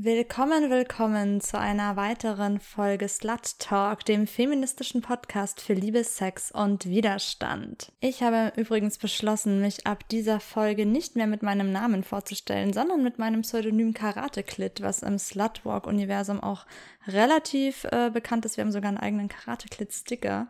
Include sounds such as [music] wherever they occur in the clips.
Willkommen, willkommen zu einer weiteren Folge Slut Talk, dem feministischen Podcast für Liebe, Sex und Widerstand. Ich habe übrigens beschlossen, mich ab dieser Folge nicht mehr mit meinem Namen vorzustellen, sondern mit meinem Pseudonym Karate Klit, was im Slutwalk-Universum auch relativ äh, bekannt ist. Wir haben sogar einen eigenen Karate Klit-Sticker.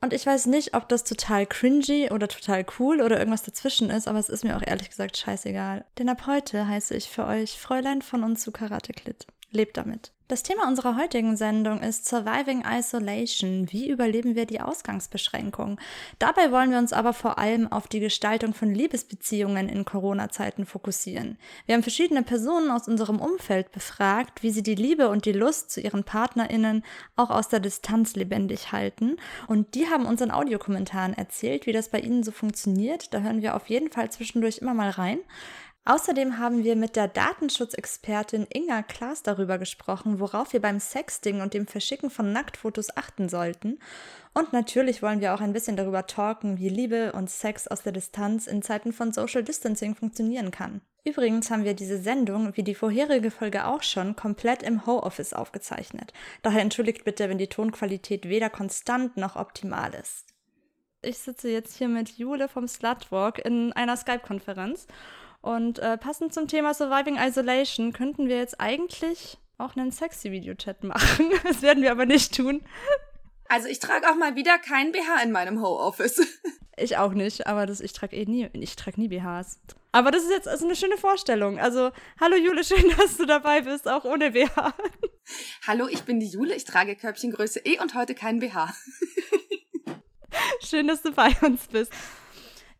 Und ich weiß nicht, ob das total cringy oder total cool oder irgendwas dazwischen ist, aber es ist mir auch ehrlich gesagt scheißegal. Denn ab heute heiße ich für euch Fräulein von uns zu Karate Klit. Lebt damit. Das Thema unserer heutigen Sendung ist Surviving Isolation. Wie überleben wir die Ausgangsbeschränkung? Dabei wollen wir uns aber vor allem auf die Gestaltung von Liebesbeziehungen in Corona-Zeiten fokussieren. Wir haben verschiedene Personen aus unserem Umfeld befragt, wie sie die Liebe und die Lust zu ihren PartnerInnen auch aus der Distanz lebendig halten. Und die haben uns in Audiokommentaren erzählt, wie das bei ihnen so funktioniert. Da hören wir auf jeden Fall zwischendurch immer mal rein. Außerdem haben wir mit der Datenschutzexpertin Inga Klaas darüber gesprochen, worauf wir beim Sexting und dem Verschicken von Nacktfotos achten sollten. Und natürlich wollen wir auch ein bisschen darüber talken, wie Liebe und Sex aus der Distanz in Zeiten von Social Distancing funktionieren kann. Übrigens haben wir diese Sendung, wie die vorherige Folge auch schon, komplett im Homeoffice aufgezeichnet. Daher entschuldigt bitte, wenn die Tonqualität weder konstant noch optimal ist. Ich sitze jetzt hier mit Jule vom Slutwalk in einer Skype-Konferenz und äh, passend zum Thema Surviving Isolation könnten wir jetzt eigentlich auch einen sexy Videochat machen. [laughs] Das werden wir aber nicht tun. Also ich trage auch mal wieder kein BH in meinem Homeoffice. [laughs] Ich auch nicht, aber das, ich trage eh nie, ich trage nie BHs. Aber das ist jetzt also eine schöne Vorstellung. Also, hallo Jule, [laughs] schön, dass du dabei bist, auch ohne BH. Hallo, ich bin die Jule, ich trage Körbchengröße E und heute kein BH. schön, dass du bei uns bist.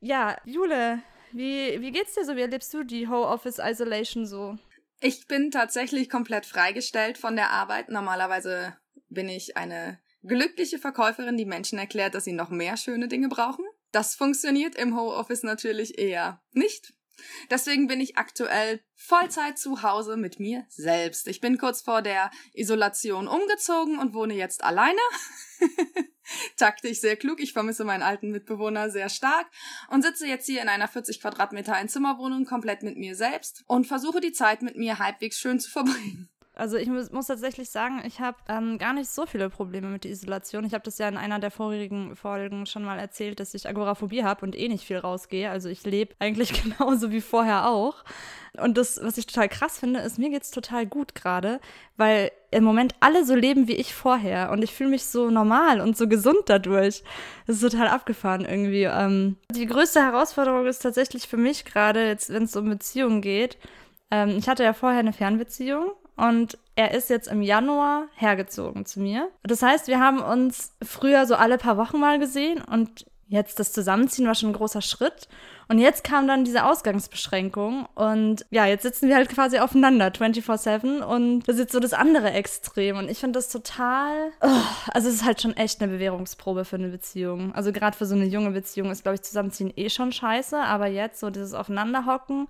Ja, Jule, wie, wie geht's dir so? Wie erlebst du die Whole Office Isolation so? Ich bin tatsächlich komplett freigestellt von der Arbeit. Normalerweise bin ich eine glückliche Verkäuferin, die Menschen erklärt, dass sie noch mehr schöne Dinge brauchen. Das funktioniert im Homeoffice natürlich eher nicht. Deswegen bin ich aktuell Vollzeit zu Hause mit mir selbst. Ich bin kurz vor der Isolation umgezogen und wohne jetzt alleine. [laughs] Taktisch sehr klug. Ich vermisse meinen alten Mitbewohner sehr stark und sitze jetzt hier in einer 40 Quadratmeter Einzimmerwohnung komplett mit mir selbst und versuche die Zeit mit mir halbwegs schön zu verbringen. Also ich muss, tatsächlich sagen, ich habe ähm, gar nicht so viele Probleme mit der Isolation. Ich habe das ja in einer der vorigen Folgen schon mal erzählt, dass ich Agoraphobie habe und eh nicht viel rausgehe. Also ich lebe [laughs] eigentlich genauso wie vorher auch. Und das, was ich total krass finde, ist, mir geht's total gut gerade, weil im Moment alle so leben wie ich vorher und ich fühle mich so normal und so gesund dadurch. Das ist total abgefahren irgendwie. Ähm, die größte Herausforderung ist tatsächlich für mich gerade, wenn es um Beziehungen geht. Ähm, ich hatte ja vorher eine Fernbeziehung und er ist jetzt im Januar hergezogen zu mir. Das heißt, wir haben uns früher so alle paar Wochen mal gesehen und jetzt das Zusammenziehen war schon ein großer Schritt. Und jetzt kam dann diese Ausgangsbeschränkung und ja, jetzt sitzen wir halt quasi aufeinander 24/7 und das ist jetzt so das andere Extrem und ich finde das total, oh, also es ist halt schon echt eine Bewährungsprobe für eine Beziehung. Also gerade für so eine junge Beziehung ist, glaube ich, Zusammenziehen eh schon scheiße, aber jetzt so dieses Aufeinanderhocken.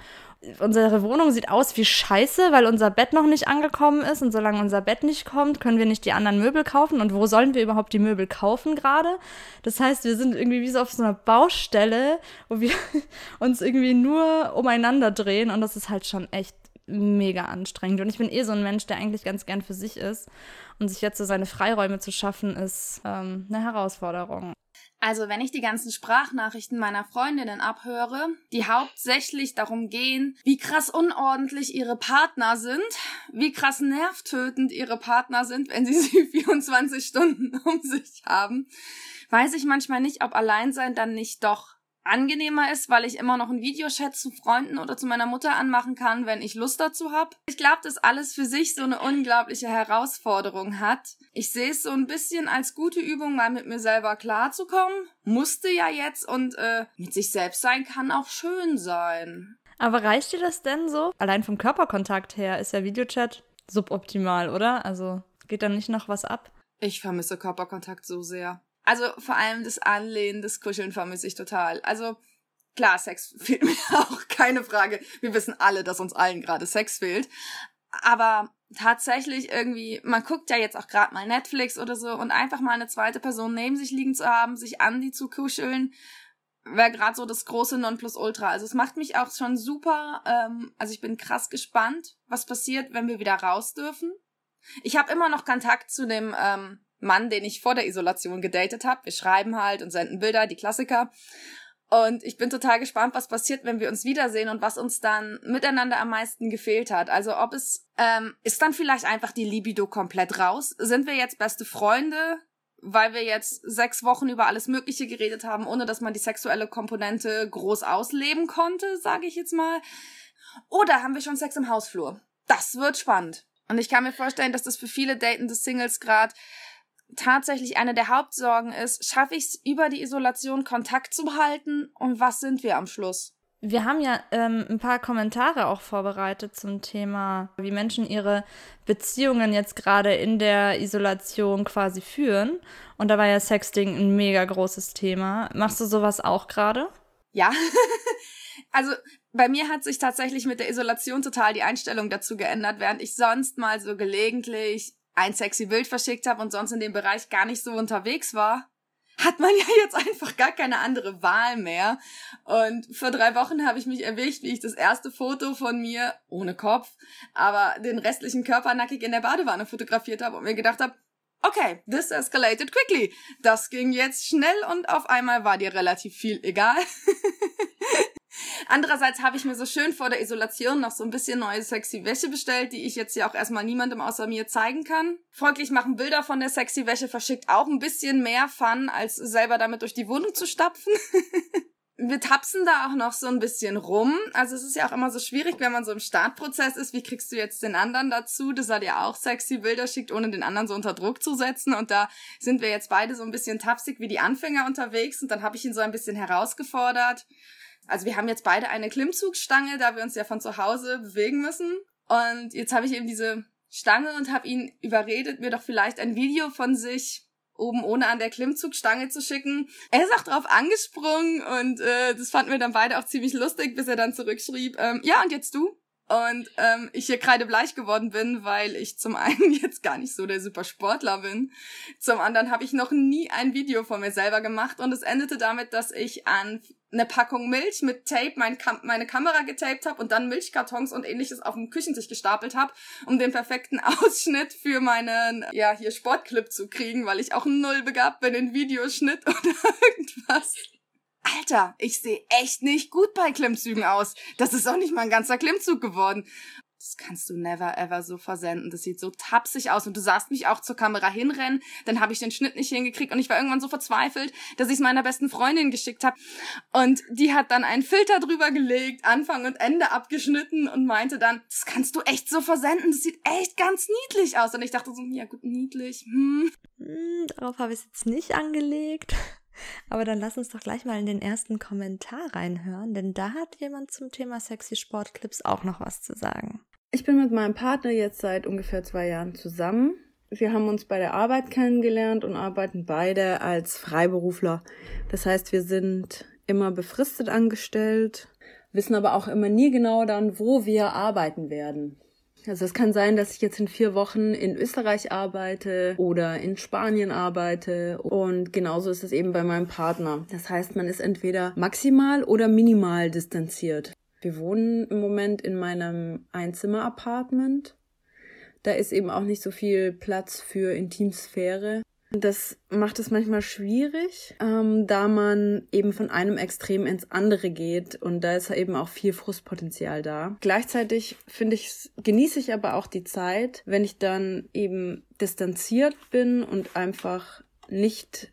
Unsere Wohnung sieht aus wie scheiße, weil unser Bett noch nicht angekommen ist und solange unser Bett nicht kommt, können wir nicht die anderen Möbel kaufen und wo sollen wir überhaupt die Möbel kaufen gerade? Das heißt, wir sind irgendwie wie so auf so einer Baustelle, wo wir [laughs] uns irgendwie nur umeinander drehen und das ist halt schon echt mega anstrengend. Und ich bin eh so ein Mensch, der eigentlich ganz gern für sich ist. Und sich jetzt so seine Freiräume zu schaffen, ist ähm, eine Herausforderung. Also wenn ich die ganzen Sprachnachrichten meiner Freundinnen abhöre, die hauptsächlich darum gehen, wie krass unordentlich ihre Partner sind, wie krass nervtötend ihre Partner sind, wenn sie [laughs] sie 24 Stunden um sich haben, weiß ich manchmal nicht, ob Alleinsein dann nicht doch angenehmer ist, weil ich immer noch einen Videochat zu Freunden oder zu meiner Mutter anmachen kann, wenn ich Lust dazu habe. Ich glaube, dass alles für sich so eine unglaubliche Herausforderung hat. Ich sehe es so ein bisschen als gute Übung, mal mit mir selber klarzukommen. Musste ja jetzt und äh, mit sich selbst sein kann auch schön sein. Aber reicht dir das denn so? Allein vom Körperkontakt her ist ja Videochat suboptimal, oder? Also geht da nicht noch was ab? Ich vermisse Körperkontakt so sehr. Also vor allem das Anlehnen, das Kuscheln vermisse ich total. Also klar, Sex [laughs] fehlt mir auch, keine Frage. Wir wissen alle, dass uns allen gerade Sex fehlt. Aber tatsächlich irgendwie, man guckt ja jetzt auch gerade mal Netflix oder so und einfach mal eine zweite Person neben sich liegen zu haben, sich an die zu kuscheln, wäre gerade so das große Nonplusultra. Also es macht mich auch schon super. Ähm, also ich bin krass gespannt, was passiert, wenn wir wieder raus dürfen. Ich habe immer noch Kontakt zu dem ähm, Mann, den ich vor der Isolation gedatet habe. Wir schreiben halt und senden Bilder, die Klassiker. Und ich bin total gespannt, was passiert, wenn wir uns wiedersehen und was uns dann miteinander am meisten gefehlt hat. Also ob es ähm, ist dann vielleicht einfach die Libido komplett raus? Sind wir jetzt beste Freunde? weil wir jetzt sechs Wochen über alles Mögliche geredet haben, ohne dass man die sexuelle Komponente groß ausleben konnte, sage ich jetzt mal. Oder haben wir schon Sex im Hausflur? Das wird spannend. Und ich kann mir vorstellen, dass das für viele datende Singles gerade tatsächlich eine der Hauptsorgen ist. Schaffe ich es über die Isolation Kontakt zu behalten? Und was sind wir am Schluss? Wir haben ja ähm, ein paar Kommentare auch vorbereitet zum Thema, wie Menschen ihre Beziehungen jetzt gerade in der Isolation quasi führen. Und da war ja Sexting ein mega großes Thema. Machst du sowas auch gerade? Ja. [laughs] also bei mir hat sich tatsächlich mit der Isolation total die Einstellung dazu geändert, während ich sonst mal so gelegentlich ein sexy Bild verschickt habe und sonst in dem Bereich gar nicht so unterwegs war hat man [laughs] ja jetzt einfach gar keine andere Wahl mehr. Und vor drei Wochen habe ich mich erwischt, wie ich das erste Foto von mir, ohne Kopf, aber den restlichen Körper nackig in der Badewanne fotografiert habe und mir gedacht habe, okay, this escalated quickly. Das ging jetzt schnell und auf einmal war dir relativ viel egal. [laughs] Andererseits habe ich mir so schön vor der Isolation noch so ein bisschen neue sexy Wäsche bestellt, die ich jetzt ja auch erstmal niemandem außer mir zeigen kann. Folglich machen Bilder von der sexy Wäsche verschickt auch ein bisschen mehr Fun, als selber damit durch die Wohnung zu stapfen. [laughs] wir tapsen da auch noch so ein bisschen rum. Also es ist ja auch immer so schwierig, wenn man so im Startprozess ist. Wie kriegst du jetzt den anderen dazu, dass er dir auch sexy Bilder schickt, ohne den anderen so unter Druck zu setzen? Und da sind wir jetzt beide so ein bisschen tapsig wie die Anfänger unterwegs. Und dann habe ich ihn so ein bisschen herausgefordert. Also wir haben jetzt beide eine Klimmzugstange, da wir uns ja von zu Hause bewegen müssen. Und jetzt habe ich eben diese Stange und habe ihn überredet, mir doch vielleicht ein Video von sich oben ohne an der Klimmzugstange zu schicken. Er ist auch drauf angesprungen und äh, das fanden wir dann beide auch ziemlich lustig, bis er dann zurückschrieb, ähm, ja und jetzt du? Und ähm, ich hier kreidebleich geworden bin, weil ich zum einen [laughs] jetzt gar nicht so der super Sportler bin. Zum anderen habe ich noch nie ein Video von mir selber gemacht und es endete damit, dass ich an eine Packung Milch mit Tape mein Kam meine Kamera getaped habe und dann Milchkartons und ähnliches auf dem Küchentisch gestapelt habe, um den perfekten [laughs] Ausschnitt für meinen, ja, hier Sportclip zu kriegen, weil ich auch null begabt bin in Videoschnitt [laughs] oder irgendwas. Alter, ich sehe echt nicht gut bei Klimmzügen aus. Das ist auch nicht mal ein ganzer Klimmzug geworden das kannst du never ever so versenden. Das sieht so tapsig aus und du sahst mich auch zur Kamera hinrennen. Dann habe ich den Schnitt nicht hingekriegt und ich war irgendwann so verzweifelt, dass ich es meiner besten Freundin geschickt habe und die hat dann einen Filter drüber gelegt, Anfang und Ende abgeschnitten und meinte dann, das kannst du echt so versenden. Das sieht echt ganz niedlich aus und ich dachte so, ja gut, niedlich. Hm. Hm, darauf habe ich es jetzt nicht angelegt. Aber dann lass uns doch gleich mal in den ersten Kommentar reinhören, denn da hat jemand zum Thema sexy Sportclips auch noch was zu sagen. Ich bin mit meinem Partner jetzt seit ungefähr zwei Jahren zusammen. Wir haben uns bei der Arbeit kennengelernt und arbeiten beide als Freiberufler. Das heißt, wir sind immer befristet angestellt, wissen aber auch immer nie genau dann, wo wir arbeiten werden. Also es kann sein, dass ich jetzt in vier Wochen in Österreich arbeite oder in Spanien arbeite und genauso ist es eben bei meinem Partner. Das heißt, man ist entweder maximal oder minimal distanziert. Wir wohnen im Moment in meinem Einzimmer-Apartment. Da ist eben auch nicht so viel Platz für Intimsphäre. Das macht es manchmal schwierig, ähm, da man eben von einem Extrem ins andere geht und da ist eben auch viel Frustpotenzial da. Gleichzeitig finde ich, genieße ich aber auch die Zeit, wenn ich dann eben distanziert bin und einfach nicht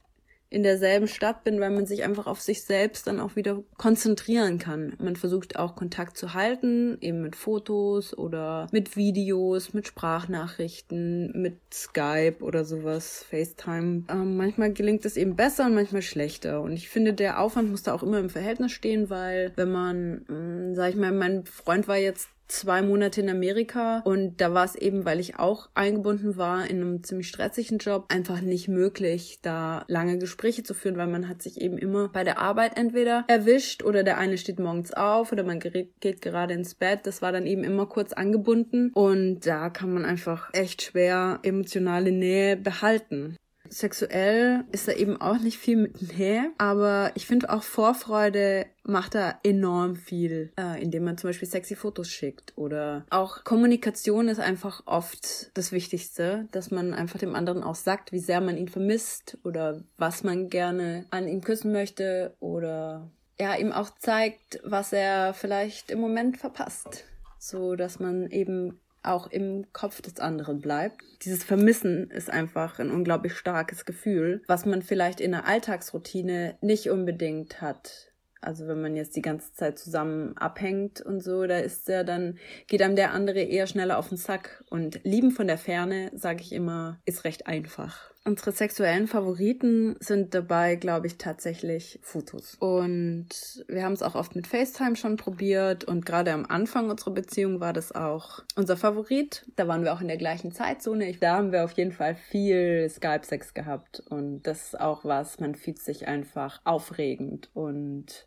in derselben Stadt bin, weil man sich einfach auf sich selbst dann auch wieder konzentrieren kann. Man versucht auch Kontakt zu halten, eben mit Fotos oder mit Videos, mit Sprachnachrichten, mit Skype oder sowas, FaceTime. Ähm, manchmal gelingt es eben besser und manchmal schlechter. Und ich finde, der Aufwand muss da auch immer im Verhältnis stehen, weil wenn man, mh, mm, sag ich mal, mein Freund war jetzt zwei Monate in Amerika und da war es eben, weil ich auch eingebunden war in einem ziemlich stressigen Job, einfach nicht möglich, da lange Gespräche zu führen, weil man hat sich eben immer bei der Arbeit entweder erwischt oder der eine steht morgens auf oder man geht gerade ins Bett. Das war dann eben immer kurz angebunden und da kann man einfach echt schwer emotionale Nähe behalten. Sexuell ist da eben auch nicht viel mit Nähe, aber ich finde auch Vorfreude macht da enorm viel, äh, indem man zum Beispiel sexy Fotos schickt oder auch Kommunikation ist einfach oft das Wichtigste, dass man einfach dem anderen auch sagt, wie sehr man ihn vermisst oder was man gerne an ihm küssen möchte oder ja, ihm auch zeigt, was er vielleicht im Moment verpasst, so dass man eben auch im Kopf des anderen bleibt. Dieses Vermissen ist einfach ein unglaublich starkes Gefühl, was man vielleicht in der Alltagsroutine nicht unbedingt hat. Also wenn man jetzt die ganze Zeit zusammen abhängt und so, da ist ja dann, geht einem der andere eher schneller auf den Sack. Und lieben von der Ferne, sage ich immer, ist recht einfach. Unsere sexuellen Favoriten sind dabei, glaube ich, tatsächlich Fotos. Und wir haben es auch oft mit FaceTime schon probiert und gerade am Anfang unserer Beziehung war das auch unser Favorit. Da waren wir auch in der gleichen Zeitzone. Da haben wir auf jeden Fall viel Skype-Sex gehabt und das ist auch was, man fühlt sich einfach aufregend und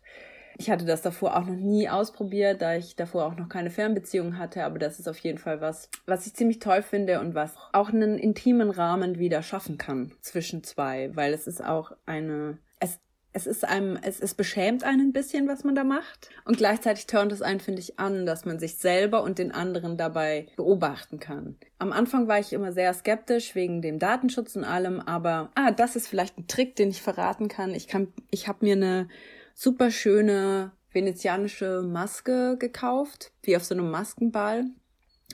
ich hatte das davor auch noch nie ausprobiert, da ich davor auch noch keine Fernbeziehung hatte, aber das ist auf jeden Fall was, was ich ziemlich toll finde und was auch einen intimen Rahmen wieder schaffen kann zwischen zwei, weil es ist auch eine, es, es ist einem, es, es beschämt einen ein bisschen, was man da macht. Und gleichzeitig turnt es einen, finde ich, an, dass man sich selber und den anderen dabei beobachten kann. Am Anfang war ich immer sehr skeptisch wegen dem Datenschutz und allem, aber ah, das ist vielleicht ein Trick, den ich verraten kann. Ich kann, ich habe mir eine super schöne venezianische Maske gekauft, wie auf so einem Maskenball,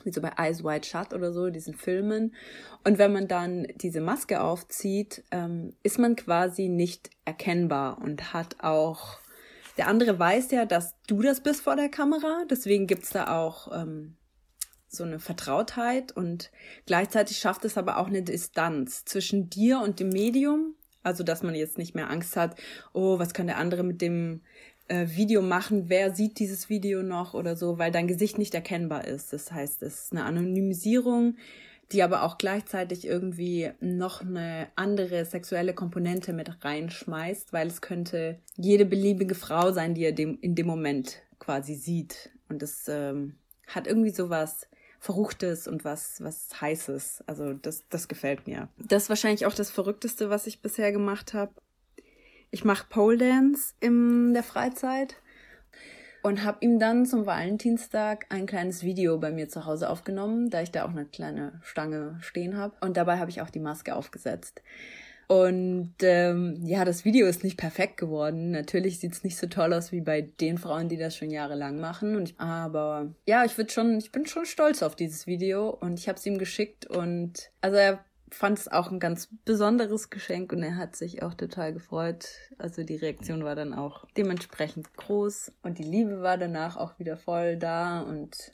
wie so bei Eyes Wide Shut oder so, diesen Filmen. Und wenn man dann diese Maske aufzieht, ähm, ist man quasi nicht erkennbar und hat auch, der andere weiß ja, dass du das bist vor der Kamera, deswegen gibt's da auch ähm, so eine Vertrautheit und gleichzeitig schafft es aber auch eine Distanz zwischen dir und dem Medium also, dass man jetzt nicht mehr Angst hat, oh, was kann der andere mit dem äh, Video machen? Wer sieht dieses Video noch oder so, weil dein Gesicht nicht erkennbar ist. Das heißt, es ist eine Anonymisierung, die aber auch gleichzeitig irgendwie noch eine andere sexuelle Komponente mit reinschmeißt, weil es könnte jede beliebige Frau sein, die er dem, in dem Moment quasi sieht. Und es ähm, hat irgendwie sowas Verruchtes und was, was Heißes. Also das, das gefällt mir. Das ist wahrscheinlich auch das Verrückteste, was ich bisher gemacht habe. Ich mache Pole Dance in der Freizeit und habe ihm dann zum Valentinstag ein kleines Video bei mir zu Hause aufgenommen, da ich da auch eine kleine Stange stehen habe. Und dabei habe ich auch die Maske aufgesetzt. Und ähm, ja, das Video ist nicht perfekt geworden. Natürlich sieht's nicht so toll aus wie bei den Frauen, die das schon jahrelang machen. Und ich, aber ja, ich würde schon, ich bin schon stolz auf dieses Video und ich habe es ihm geschickt und also er fand es auch ein ganz besonderes Geschenk und er hat sich auch total gefreut. Also die Reaktion war dann auch dementsprechend groß und die Liebe war danach auch wieder voll da und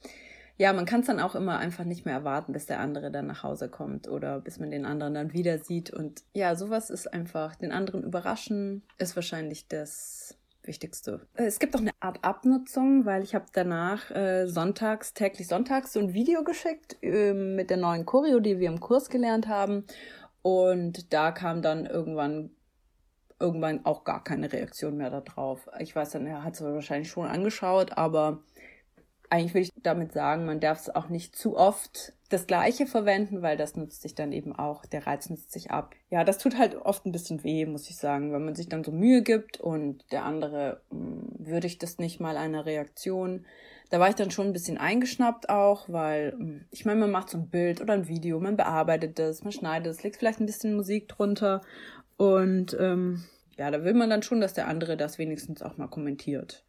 ja, man kann es dann auch immer einfach nicht mehr erwarten, bis der andere dann nach Hause kommt oder bis man den anderen dann wieder sieht. Und ja, sowas ist einfach, den anderen überraschen, ist wahrscheinlich das Wichtigste. Äh, es gibt auch eine Art Abnutzung, weil ich habe danach äh, sonntags, täglich sonntags so ein Video geschickt äh, mit der neuen Choreo, die wir im Kurs gelernt haben. Und da kam dann irgendwann irgendwann auch gar keine Reaktion mehr darauf. Ich weiß dann, er hat es wahrscheinlich schon angeschaut, aber eigentlich will ich damit sagen, man darf es auch nicht zu oft das Gleiche verwenden, weil das nutzt sich dann eben auch, der Reiz nutzt sich ab. Ja, das tut halt oft ein bisschen weh, muss ich sagen, wenn man sich dann so Mühe gibt und der andere mh, hm, würdigt das nicht mal einer Reaktion. Da war ich dann schon ein bisschen eingeschnappt auch, weil hm, ich meine, man macht so ein Bild oder ein Video, man bearbeitet das, man schneidet es, legt vielleicht ein bisschen Musik drunter und ähm, ja, da will man dann schon, dass der andere das wenigstens auch mal kommentiert.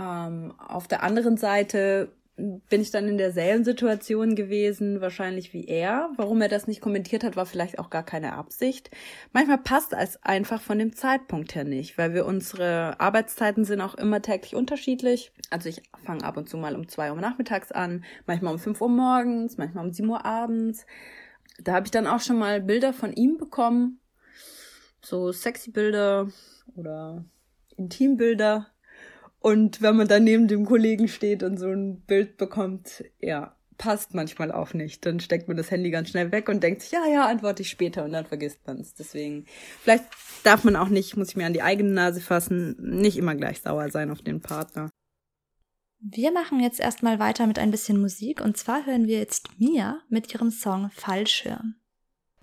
Ähm, auf der anderen Seite bin ich dann in derselben Situation gewesen, wahrscheinlich wie er. Warum er das nicht kommentiert hat, war vielleicht auch gar keine Absicht. Manchmal passt es einfach von dem Zeitpunkt her nicht, weil wir unsere Arbeitszeiten sind auch immer täglich unterschiedlich. Also ich fange ab und zu mal um zwei Uhr nachmittags an, manchmal um fünf Uhr morgens, manchmal um sieben Uhr abends. Da habe ich dann auch schon mal Bilder von ihm bekommen, so sexy Bilder oder Intimbilder und wenn man dann neben dem Kollegen steht und so ein Bild bekommt, ja, passt manchmal auch nicht. Dann steckt man das Handy ganz schnell weg und denkt sich, ja, ja, antworte ich später und dann vergisst man es. Deswegen, vielleicht darf man auch nicht, muss ich mir an die eigene Nase fassen, nicht immer gleich sauer sein auf den Partner. Wir machen jetzt erstmal weiter mit ein bisschen Musik und zwar hören wir jetzt Mia mit ihrem Song Fallschirm.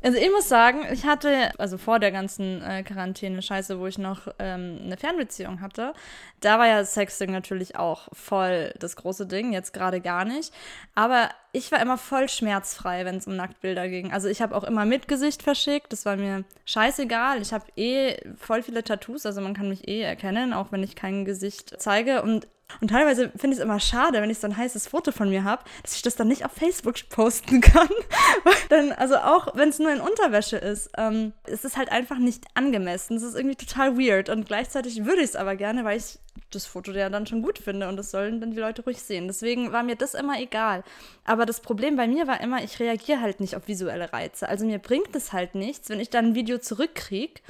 Also ich muss sagen, ich hatte, also vor der ganzen äh, Quarantäne-Scheiße, wo ich noch ähm, eine Fernbeziehung hatte, da war ja Sexting natürlich auch voll das große Ding, jetzt gerade gar nicht. Aber ich war immer voll schmerzfrei, wenn es um Nacktbilder ging. Also ich habe auch immer mit Gesicht verschickt, das war mir scheißegal. Ich habe eh voll viele Tattoos, also man kann mich eh erkennen, auch wenn ich kein Gesicht zeige. Und und teilweise finde ich es immer schade, wenn ich so ein heißes Foto von mir habe, dass ich das dann nicht auf Facebook posten kann. [laughs] dann, also auch wenn es nur in Unterwäsche ist, ähm, es halt einfach nicht angemessen. Es ist irgendwie total weird. Und gleichzeitig würde ich es aber gerne, weil ich das Foto ja dann schon gut finde und das sollen dann die Leute ruhig sehen. Deswegen war mir das immer egal. Aber das Problem bei mir war immer, ich reagiere halt nicht auf visuelle Reize. Also mir bringt es halt nichts, wenn ich dann ein Video zurückkriege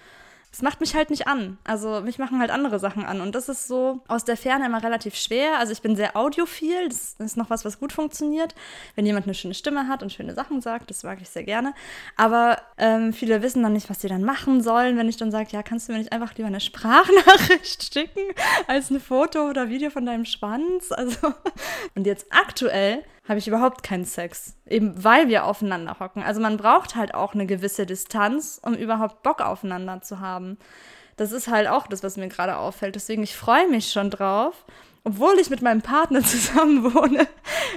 es macht mich halt nicht an. Also mich machen halt andere Sachen an. Und das ist so aus der Ferne immer relativ schwer. Also ich bin sehr audiophil. Das ist noch was, was gut funktioniert. Wenn jemand eine schöne Stimme hat und schöne Sachen sagt, das mag ich sehr gerne. Aber ähm, viele wissen dann nicht, was sie dann machen sollen, wenn ich dann sage, ja, kannst du mir nicht einfach lieber eine Sprachnachricht [laughs] schicken als ein Foto oder Video von deinem Schwanz? Also [laughs] und jetzt aktuell habe ich überhaupt keinen Sex. Eben weil wir aufeinander hocken. Also man braucht halt auch eine gewisse Distanz, um überhaupt Bock aufeinander zu haben. Das ist halt auch das, was mir gerade auffällt. Deswegen, ich freue mich schon drauf, obwohl ich mit meinem Partner [laughs] zusammen wohne,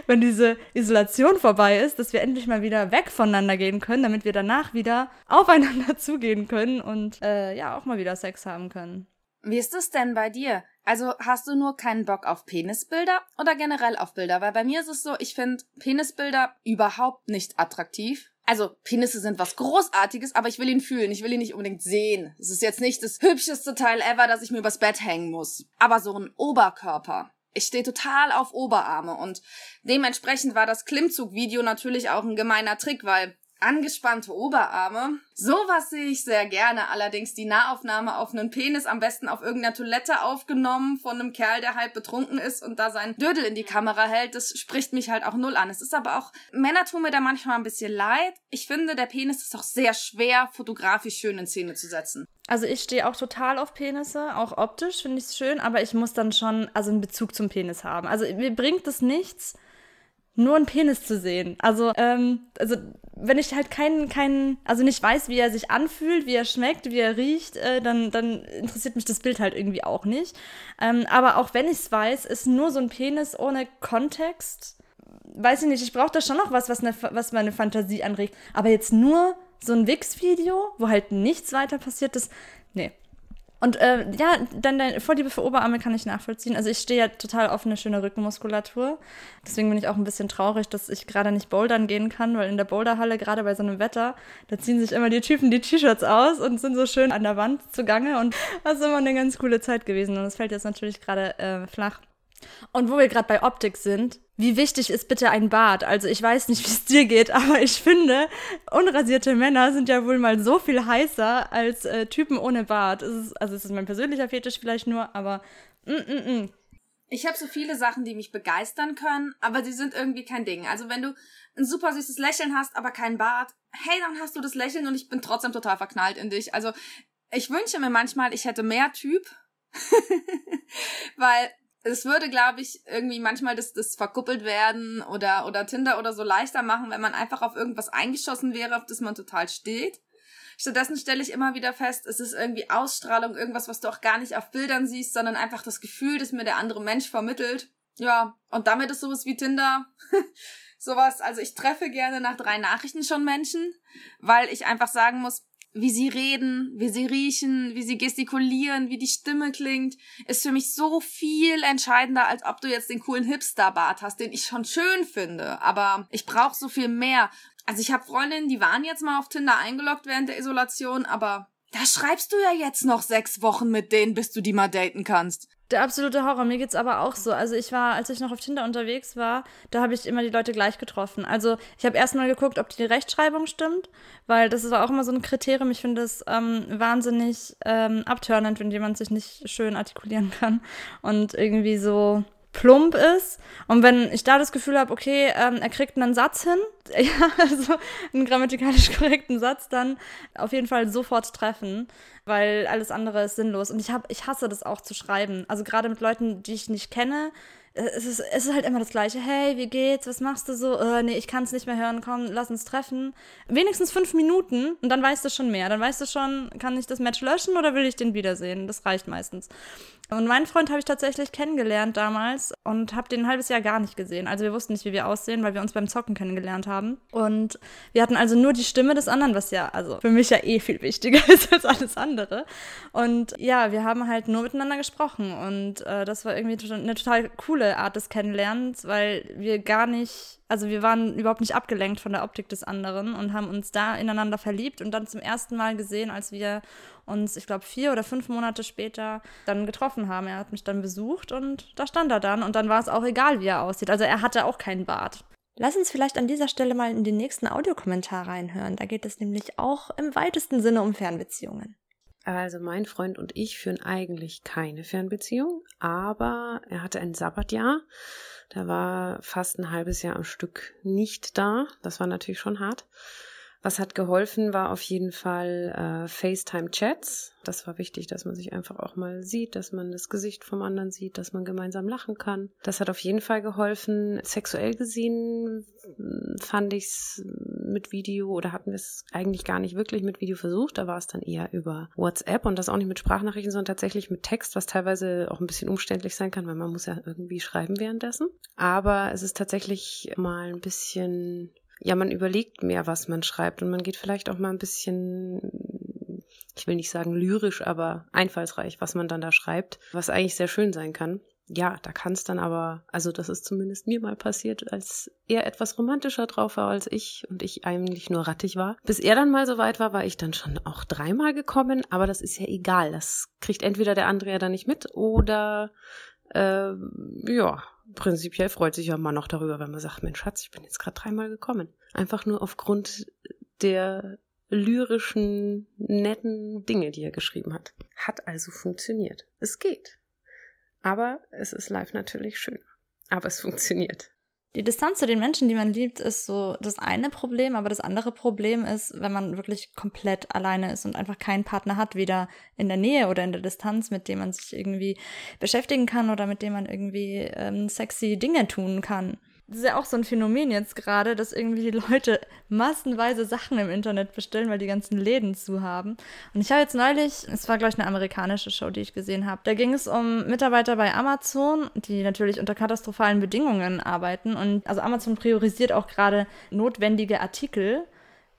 wenn diese Isolation vorbei ist, dass wir endlich mal wieder weg voneinander gehen können, damit wir danach wieder [laughs] aufeinander zugehen können und äh, ja, auch mal wieder Sex haben können. Wie ist es denn bei dir? Also hast du nur keinen Bock auf Penisbilder oder generell auf Bilder? Weil bei mir ist es so, ich finde Penisbilder überhaupt nicht attraktiv. Also Penisse sind was Großartiges, aber ich will ihn fühlen, ich will ihn nicht unbedingt sehen. Es ist jetzt nicht das hübscheste Teil ever, dass ich mir übers Bett hängen muss. Aber so ein Oberkörper. Ich stehe total auf Oberarme und dementsprechend war das Klimmzug-Video natürlich auch ein gemeiner Trick, weil angespannte Oberarme. Sowas sehe ich sehr gerne. Allerdings die Nahaufnahme auf einen Penis, am besten auf irgendeiner Toilette aufgenommen von einem Kerl, der halb betrunken ist und da sein Dödel in die Kamera hält, das spricht mich halt auch null an. Es ist aber auch, Männer tun mir da manchmal ein bisschen leid. Ich finde, der Penis ist auch sehr schwer, fotografisch schön in Szene zu setzen. Also ich stehe auch total auf Penisse, auch optisch finde ich es schön, aber ich muss dann schon also einen Bezug zum Penis haben. Also mir bringt es nichts, nur einen Penis zu sehen. Also, ähm, also wenn ich halt keinen, keinen, also nicht weiß, wie er sich anfühlt, wie er schmeckt, wie er riecht, äh, dann, dann interessiert mich das Bild halt irgendwie auch nicht. Ähm, aber auch wenn ich es weiß, ist nur so ein Penis ohne Kontext. Weiß ich nicht, ich brauche da schon noch was, was, ne, was meine Fantasie anregt. Aber jetzt nur so ein Wix-Video, wo halt nichts weiter passiert ist, nee, und äh, ja, dann deine Vorliebe für Oberarme kann ich nachvollziehen. Also ich stehe ja total auf eine schöne Rückenmuskulatur. Deswegen bin ich auch ein bisschen traurig, dass ich gerade nicht bouldern gehen kann, weil in der Boulderhalle, gerade bei so einem Wetter, da ziehen sich immer die Typen die T-Shirts aus und sind so schön an der Wand zugange. Und das ist immer eine ganz coole Zeit gewesen. Und es fällt jetzt natürlich gerade äh, flach. Und wo wir gerade bei Optik sind, wie wichtig ist bitte ein Bart? Also ich weiß nicht, wie es dir geht, [laughs] aber ich finde, unrasierte Männer sind ja wohl mal so viel heißer als äh, Typen ohne Bart. Es ist, also es ist mein persönlicher Fetisch vielleicht nur, aber mm, mm, mm. Ich habe so viele Sachen, die mich begeistern können, aber sie sind irgendwie kein Ding. Also wenn du ein super süßes Lächeln hast, aber kein Bart, hey, dann hast du das Lächeln und ich bin trotzdem total verknallt in dich. Also ich wünsche mir manchmal, ich hätte mehr Typ, [laughs] weil es würde, glaube ich, irgendwie manchmal das, das verkuppelt werden oder, oder Tinder oder so leichter machen, wenn man einfach auf irgendwas eingeschossen wäre, auf das man total steht. Stattdessen stelle ich immer wieder fest, es ist irgendwie Ausstrahlung, irgendwas, was du auch gar nicht auf Bildern siehst, sondern einfach das Gefühl, das mir der andere Mensch vermittelt. Ja, und damit ist sowas wie Tinder [laughs] sowas, also ich treffe gerne nach drei Nachrichten schon Menschen, weil ich einfach sagen muss, wie sie reden, wie sie riechen, wie sie gestikulieren, wie die Stimme klingt, ist für mich so viel entscheidender, als ob du jetzt den coolen Hipster-Bart hast, den ich schon schön finde. Aber ich brauche so viel mehr. Also ich habe Freundinnen, die waren jetzt mal auf Tinder eingeloggt während der Isolation, aber da schreibst du ja jetzt noch sechs Wochen mit denen, bis du die mal daten kannst. Der absolute Horror. Mir geht's aber auch so. Also ich war, als ich noch auf Tinder unterwegs war, da habe ich immer die Leute gleich getroffen. Also ich habe erstmal geguckt, ob die Rechtschreibung stimmt, weil das ist auch immer so ein Kriterium. Ich finde es ähm, wahnsinnig ähm, abtörnend, wenn jemand sich nicht schön artikulieren kann und irgendwie so plump ist. Und wenn ich da das Gefühl habe, okay, ähm, er kriegt einen Satz hin, [laughs] ja, also einen grammatikalisch korrekten Satz, dann auf jeden Fall sofort treffen, weil alles andere ist sinnlos. Und ich, hab, ich hasse das auch zu schreiben. Also gerade mit Leuten, die ich nicht kenne, es ist, es ist halt immer das Gleiche. Hey, wie geht's? Was machst du so? Uh, nee, ich kann es nicht mehr hören. Komm, lass uns treffen. Wenigstens fünf Minuten und dann weißt du schon mehr. Dann weißt du schon, kann ich das Match löschen oder will ich den wiedersehen? Das reicht meistens. Und meinen Freund habe ich tatsächlich kennengelernt damals und habe den ein halbes Jahr gar nicht gesehen. Also wir wussten nicht, wie wir aussehen, weil wir uns beim Zocken kennengelernt haben. Und wir hatten also nur die Stimme des anderen, was ja, also für mich ja eh viel wichtiger [laughs] ist als alles andere. Und ja, wir haben halt nur miteinander gesprochen und äh, das war irgendwie eine total coole Art des Kennenlernens, weil wir gar nicht also wir waren überhaupt nicht abgelenkt von der Optik des anderen und haben uns da ineinander verliebt und dann zum ersten Mal gesehen, als wir uns, ich glaube, vier oder fünf Monate später dann getroffen haben. Er hat mich dann besucht und da stand er dann und dann war es auch egal, wie er aussieht. Also er hatte auch keinen Bart. Lass uns vielleicht an dieser Stelle mal in den nächsten Audiokommentar reinhören. Da geht es nämlich auch im weitesten Sinne um Fernbeziehungen. Also mein Freund und ich führen eigentlich keine Fernbeziehung, aber er hatte ein Sabbatjahr der war fast ein halbes Jahr am Stück nicht da. Das war natürlich schon hart. Was hat geholfen, war auf jeden Fall äh, FaceTime-Chats. Das war wichtig, dass man sich einfach auch mal sieht, dass man das Gesicht vom anderen sieht, dass man gemeinsam lachen kann. Das hat auf jeden Fall geholfen. Sexuell gesehen hm, fand ich es mit Video oder hatten wir es eigentlich gar nicht wirklich mit Video versucht. Da war es dann eher über WhatsApp und das auch nicht mit Sprachnachrichten, sondern tatsächlich mit Text, was teilweise auch ein bisschen umständlich sein kann, weil man muss ja irgendwie schreiben währenddessen. Aber es ist tatsächlich mal ein bisschen ja, man überlegt mehr, was man schreibt und man geht vielleicht auch mal ein bisschen, ich will nicht sagen lyrisch, aber einfallsreich, was man dann da schreibt, was eigentlich sehr schön sein kann. Ja, da kann es dann aber, also das ist zumindest mir mal passiert, als er etwas romantischer drauf war als ich und ich eigentlich nur rattig war. Bis er dann mal so weit war, war ich dann schon auch dreimal gekommen, aber das ist ja egal. Das kriegt entweder der andere ja dann nicht mit oder äh, ja, prinzipiell freut sich ja man noch darüber, wenn man sagt, Mensch Schatz, ich bin jetzt gerade dreimal gekommen. Einfach nur aufgrund der lyrischen, netten Dinge, die er geschrieben hat. Hat also funktioniert. Es geht. Aber es ist live natürlich schön. Aber es funktioniert. Die Distanz zu den Menschen, die man liebt, ist so das eine Problem, aber das andere Problem ist, wenn man wirklich komplett alleine ist und einfach keinen Partner hat, weder in der Nähe oder in der Distanz, mit dem man sich irgendwie beschäftigen kann oder mit dem man irgendwie ähm, sexy Dinge tun kann das ist ja auch so ein Phänomen jetzt gerade, dass irgendwie die Leute massenweise Sachen im Internet bestellen, weil die ganzen Läden zu haben. Und ich habe jetzt neulich, es war gleich eine amerikanische Show, die ich gesehen habe, da ging es um Mitarbeiter bei Amazon, die natürlich unter katastrophalen Bedingungen arbeiten. Und also Amazon priorisiert auch gerade notwendige Artikel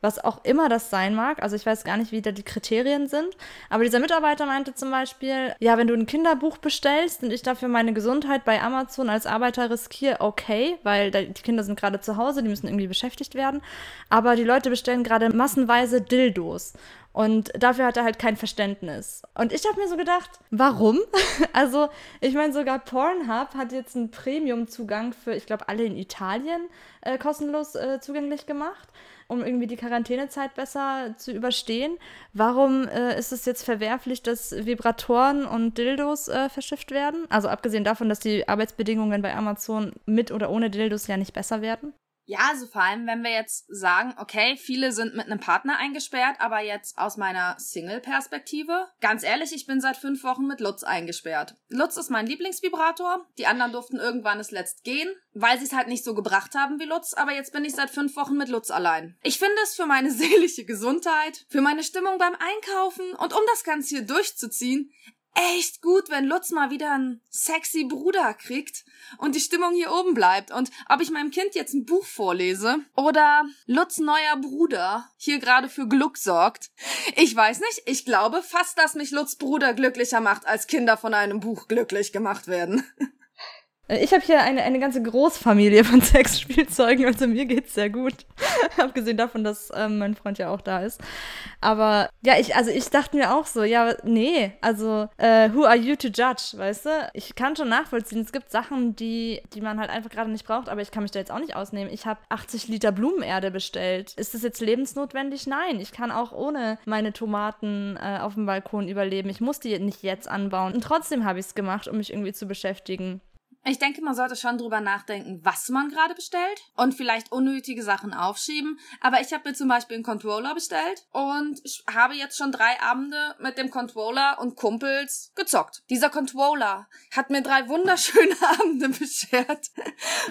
was auch immer das sein mag. Also ich weiß gar nicht, wie da die Kriterien sind. Aber dieser Mitarbeiter meinte zum Beispiel, ja, wenn du ein Kinderbuch bestellst und ich dafür meine Gesundheit bei Amazon als Arbeiter riskiere, okay, weil die Kinder sind gerade zu Hause, die müssen irgendwie beschäftigt werden. Aber die Leute bestellen gerade massenweise Dildos. Und dafür hat er halt kein Verständnis. Und ich habe mir so gedacht, warum? [laughs] also, ich meine, sogar Pornhub hat jetzt einen Premium-Zugang für, ich glaube, alle in Italien äh, kostenlos äh, zugänglich gemacht um irgendwie die Quarantänezeit besser zu überstehen. Warum äh, ist es jetzt verwerflich, dass Vibratoren und Dildos äh, verschifft werden? Also abgesehen davon, dass die Arbeitsbedingungen bei Amazon mit oder ohne Dildos ja nicht besser werden. Ja, also vor allem, wenn wir jetzt sagen, okay, viele sind mit einem Partner eingesperrt, aber jetzt aus meiner Single-Perspektive, ganz ehrlich, ich bin seit fünf Wochen mit Lutz eingesperrt. Lutz ist mein Lieblingsvibrator. Die anderen durften irgendwann es letzt gehen, weil sie es halt nicht so gebracht haben wie Lutz, aber jetzt bin ich seit fünf Wochen mit Lutz allein. Ich finde es für meine [laughs] seelische Gesundheit, für meine Stimmung beim Einkaufen und um das Ganze hier durchzuziehen, echt gut, wenn Lutz mal wieder einen sexy Bruder kriegt und die Stimmung hier oben bleibt. Und ob ich meinem Kind jetzt ein Buch vorlese oder Lutz neuer Bruder hier gerade für Glück sorgt. Ich weiß nicht, ich glaube fast, dass mich Lutz Bruder glücklicher macht, als Kinder von einem Buch glücklich gemacht werden. [laughs] Äh, ich habe hier eine, eine ganze Großfamilie von [laughs] Sexspielzeugen, also mir geht's sehr gut. [laughs] Abgesehen davon, dass ähm, mein Freund ja auch da ist. Aber ja, ich, also ich dachte mir auch so, ja, nee, also äh, who are you to judge, weißt du? Ich kann schon nachvollziehen, es gibt Sachen, die, die man halt einfach gerade nicht braucht, aber ich kann mich da jetzt auch nicht ausnehmen. Ich habe 80 Liter Blumenerde bestellt. Ist das jetzt lebensnotwendig? Nein, ich kann auch ohne meine Tomaten äh, auf dem Balkon überleben. Ich muss die nicht jetzt anbauen. Und trotzdem habe ich es gemacht, um mich irgendwie zu beschäftigen. Ich denke, man sollte schon drüber nachdenken, was man gerade bestellt und vielleicht unnötige Sachen aufschieben. Aber ich habe mir zum Beispiel einen Controller bestellt und ich habe jetzt schon drei Abende mit dem Controller und Kumpels gezockt. Dieser Controller hat mir drei wunderschöne [laughs] Abende beschert.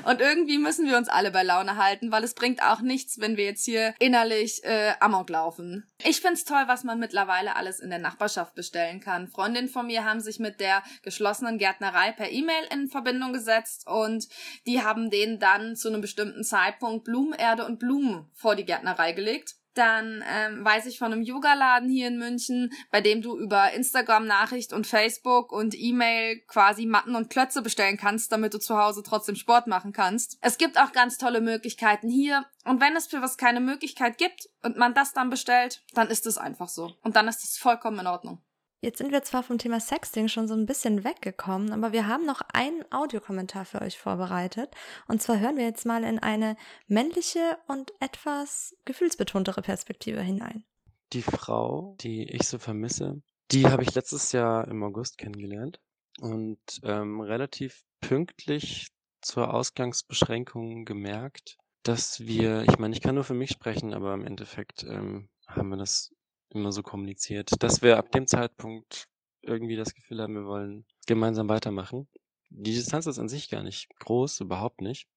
Und irgendwie müssen wir uns alle bei Laune halten, weil es bringt auch nichts, wenn wir jetzt hier innerlich äh, Amok laufen. Ich find's toll, was man mittlerweile alles in der Nachbarschaft bestellen kann. Freundinnen von mir haben sich mit der geschlossenen Gärtnerei per E-Mail in Verbindung gesetzt und die haben denen dann zu einem bestimmten Zeitpunkt Blumenerde und Blumen vor die Gärtnerei gelegt. Dann ähm, weiß ich von einem Yogaladen hier in München, bei dem du über Instagram-Nachricht und Facebook und E-Mail quasi Matten und Klötze bestellen kannst, damit du zu Hause trotzdem Sport machen kannst. Es gibt auch ganz tolle Möglichkeiten hier. Und wenn es für was keine Möglichkeit gibt und man das dann bestellt, dann ist es einfach so. Und dann ist es vollkommen in Ordnung. Jetzt sind wir zwar vom Thema Sexting schon so ein bisschen weggekommen, aber wir haben noch einen Audiokommentar für euch vorbereitet. Und zwar hören wir jetzt mal in eine männliche und etwas gefühlsbetontere Perspektive hinein. Die Frau, die ich so vermisse, die habe ich letztes Jahr im August kennengelernt und ähm, relativ pünktlich zur Ausgangsbeschränkung gemerkt, dass wir, ich meine, ich kann nur für mich sprechen, aber im Endeffekt ähm, haben wir das immer so kommuniziert, dass wir ab dem Zeitpunkt irgendwie das Gefühl haben, wir wollen gemeinsam weitermachen. Die Distanz ist an sich gar nicht groß, überhaupt nicht.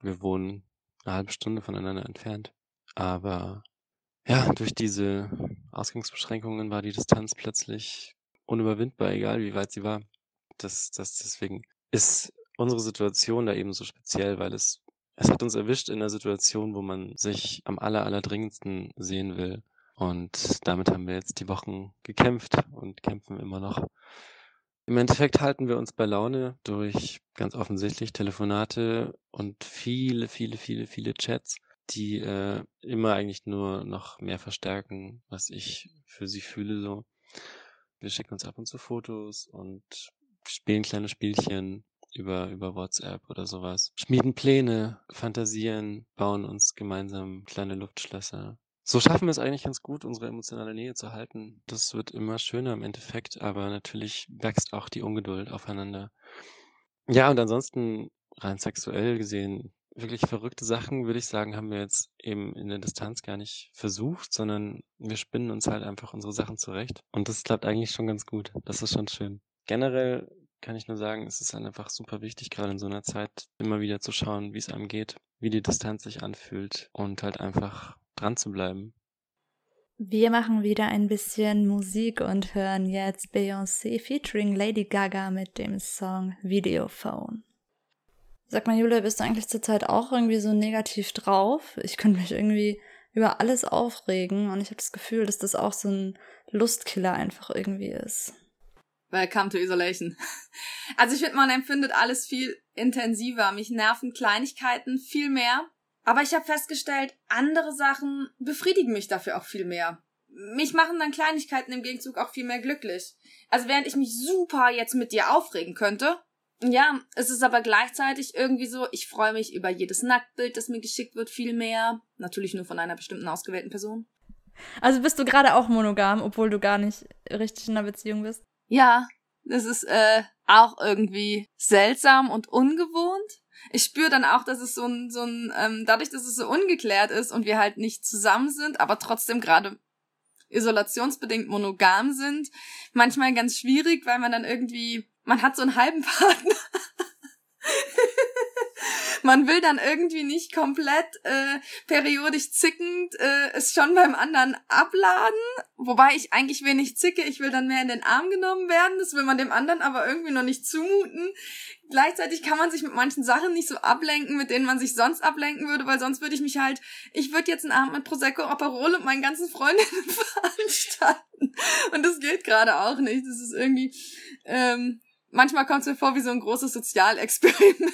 Wir wohnen eine halbe Stunde voneinander entfernt. Aber ja, durch diese Ausgangsbeschränkungen war die Distanz plötzlich unüberwindbar, egal wie weit sie war. Das, das, deswegen ist unsere Situation da eben so speziell, weil es, es hat uns erwischt in einer Situation, wo man sich am aller, allerdringendsten sehen will. Und damit haben wir jetzt die Wochen gekämpft und kämpfen immer noch. Im Endeffekt halten wir uns bei Laune durch ganz offensichtlich Telefonate und viele, viele, viele, viele Chats, die äh, immer eigentlich nur noch mehr verstärken, was ich für sie fühle so. Wir schicken uns ab und zu Fotos und spielen kleine Spielchen über, über WhatsApp oder sowas. Schmieden Pläne, fantasieren, bauen uns gemeinsam kleine Luftschlösser so schaffen wir es eigentlich ganz gut, unsere emotionale Nähe zu halten. Das wird immer schöner im Endeffekt, aber natürlich wächst auch die Ungeduld aufeinander. Ja, und ansonsten rein sexuell gesehen, wirklich verrückte Sachen, würde ich sagen, haben wir jetzt eben in der Distanz gar nicht versucht, sondern wir spinnen uns halt einfach unsere Sachen zurecht. Und das klappt eigentlich schon ganz gut. Das ist schon schön. Generell kann ich nur sagen, es ist einfach super wichtig, gerade in so einer Zeit immer wieder zu schauen, wie es einem geht, wie die Distanz sich anfühlt und halt einfach dran zu bleiben. Wir machen wieder ein bisschen Musik und hören jetzt Beyoncé featuring Lady Gaga mit dem Song Videophone. Sag mal, Julia, bist du eigentlich zurzeit auch irgendwie so negativ drauf? Ich könnte mich irgendwie über alles aufregen und ich habe das Gefühl, dass das auch so ein Lustkiller einfach irgendwie ist. Welcome to Isolation. [laughs] Also ich finde, man empfindet alles viel intensiver. Mich nerven Kleinigkeiten viel mehr aber ich habe festgestellt, andere Sachen befriedigen mich dafür auch viel mehr. Mich machen dann Kleinigkeiten im Gegenzug auch viel mehr glücklich. Also während ich mich super jetzt mit dir aufregen könnte, ja, es ist aber gleichzeitig irgendwie so, ich freue mich über jedes Nacktbild, das mir geschickt wird, viel mehr. Natürlich nur von einer bestimmten ausgewählten Person. Also bist du gerade auch monogam, obwohl du gar nicht richtig in einer Beziehung bist? Ja, das ist äh, auch irgendwie seltsam und ungewohnt ich spüre dann auch, dass es so ein, so ein, ähm, dadurch, dass es so ungeklärt ist und wir halt nicht zusammen sind, aber trotzdem gerade isolationsbedingt monogam sind, manchmal ganz schwierig, weil man dann irgendwie, man hat so einen halben [laughs] Partner man will dann irgendwie nicht komplett äh, periodisch zickend äh, es schon beim anderen abladen, wobei ich eigentlich wenig zicke, ich will dann mehr in den Arm genommen werden, das will man dem anderen aber irgendwie noch nicht zumuten. Gleichzeitig kann man sich mit manchen Sachen nicht so ablenken, mit denen man sich sonst ablenken würde, weil sonst würde ich mich halt, ich würde jetzt einen Abend mit Prosecco, Aperol und meinen ganzen Freundinnen [laughs] veranstalten. Und das geht gerade auch nicht. Das ist irgendwie, ähm, manchmal kommt es mir vor wie so ein großes Sozialexperiment.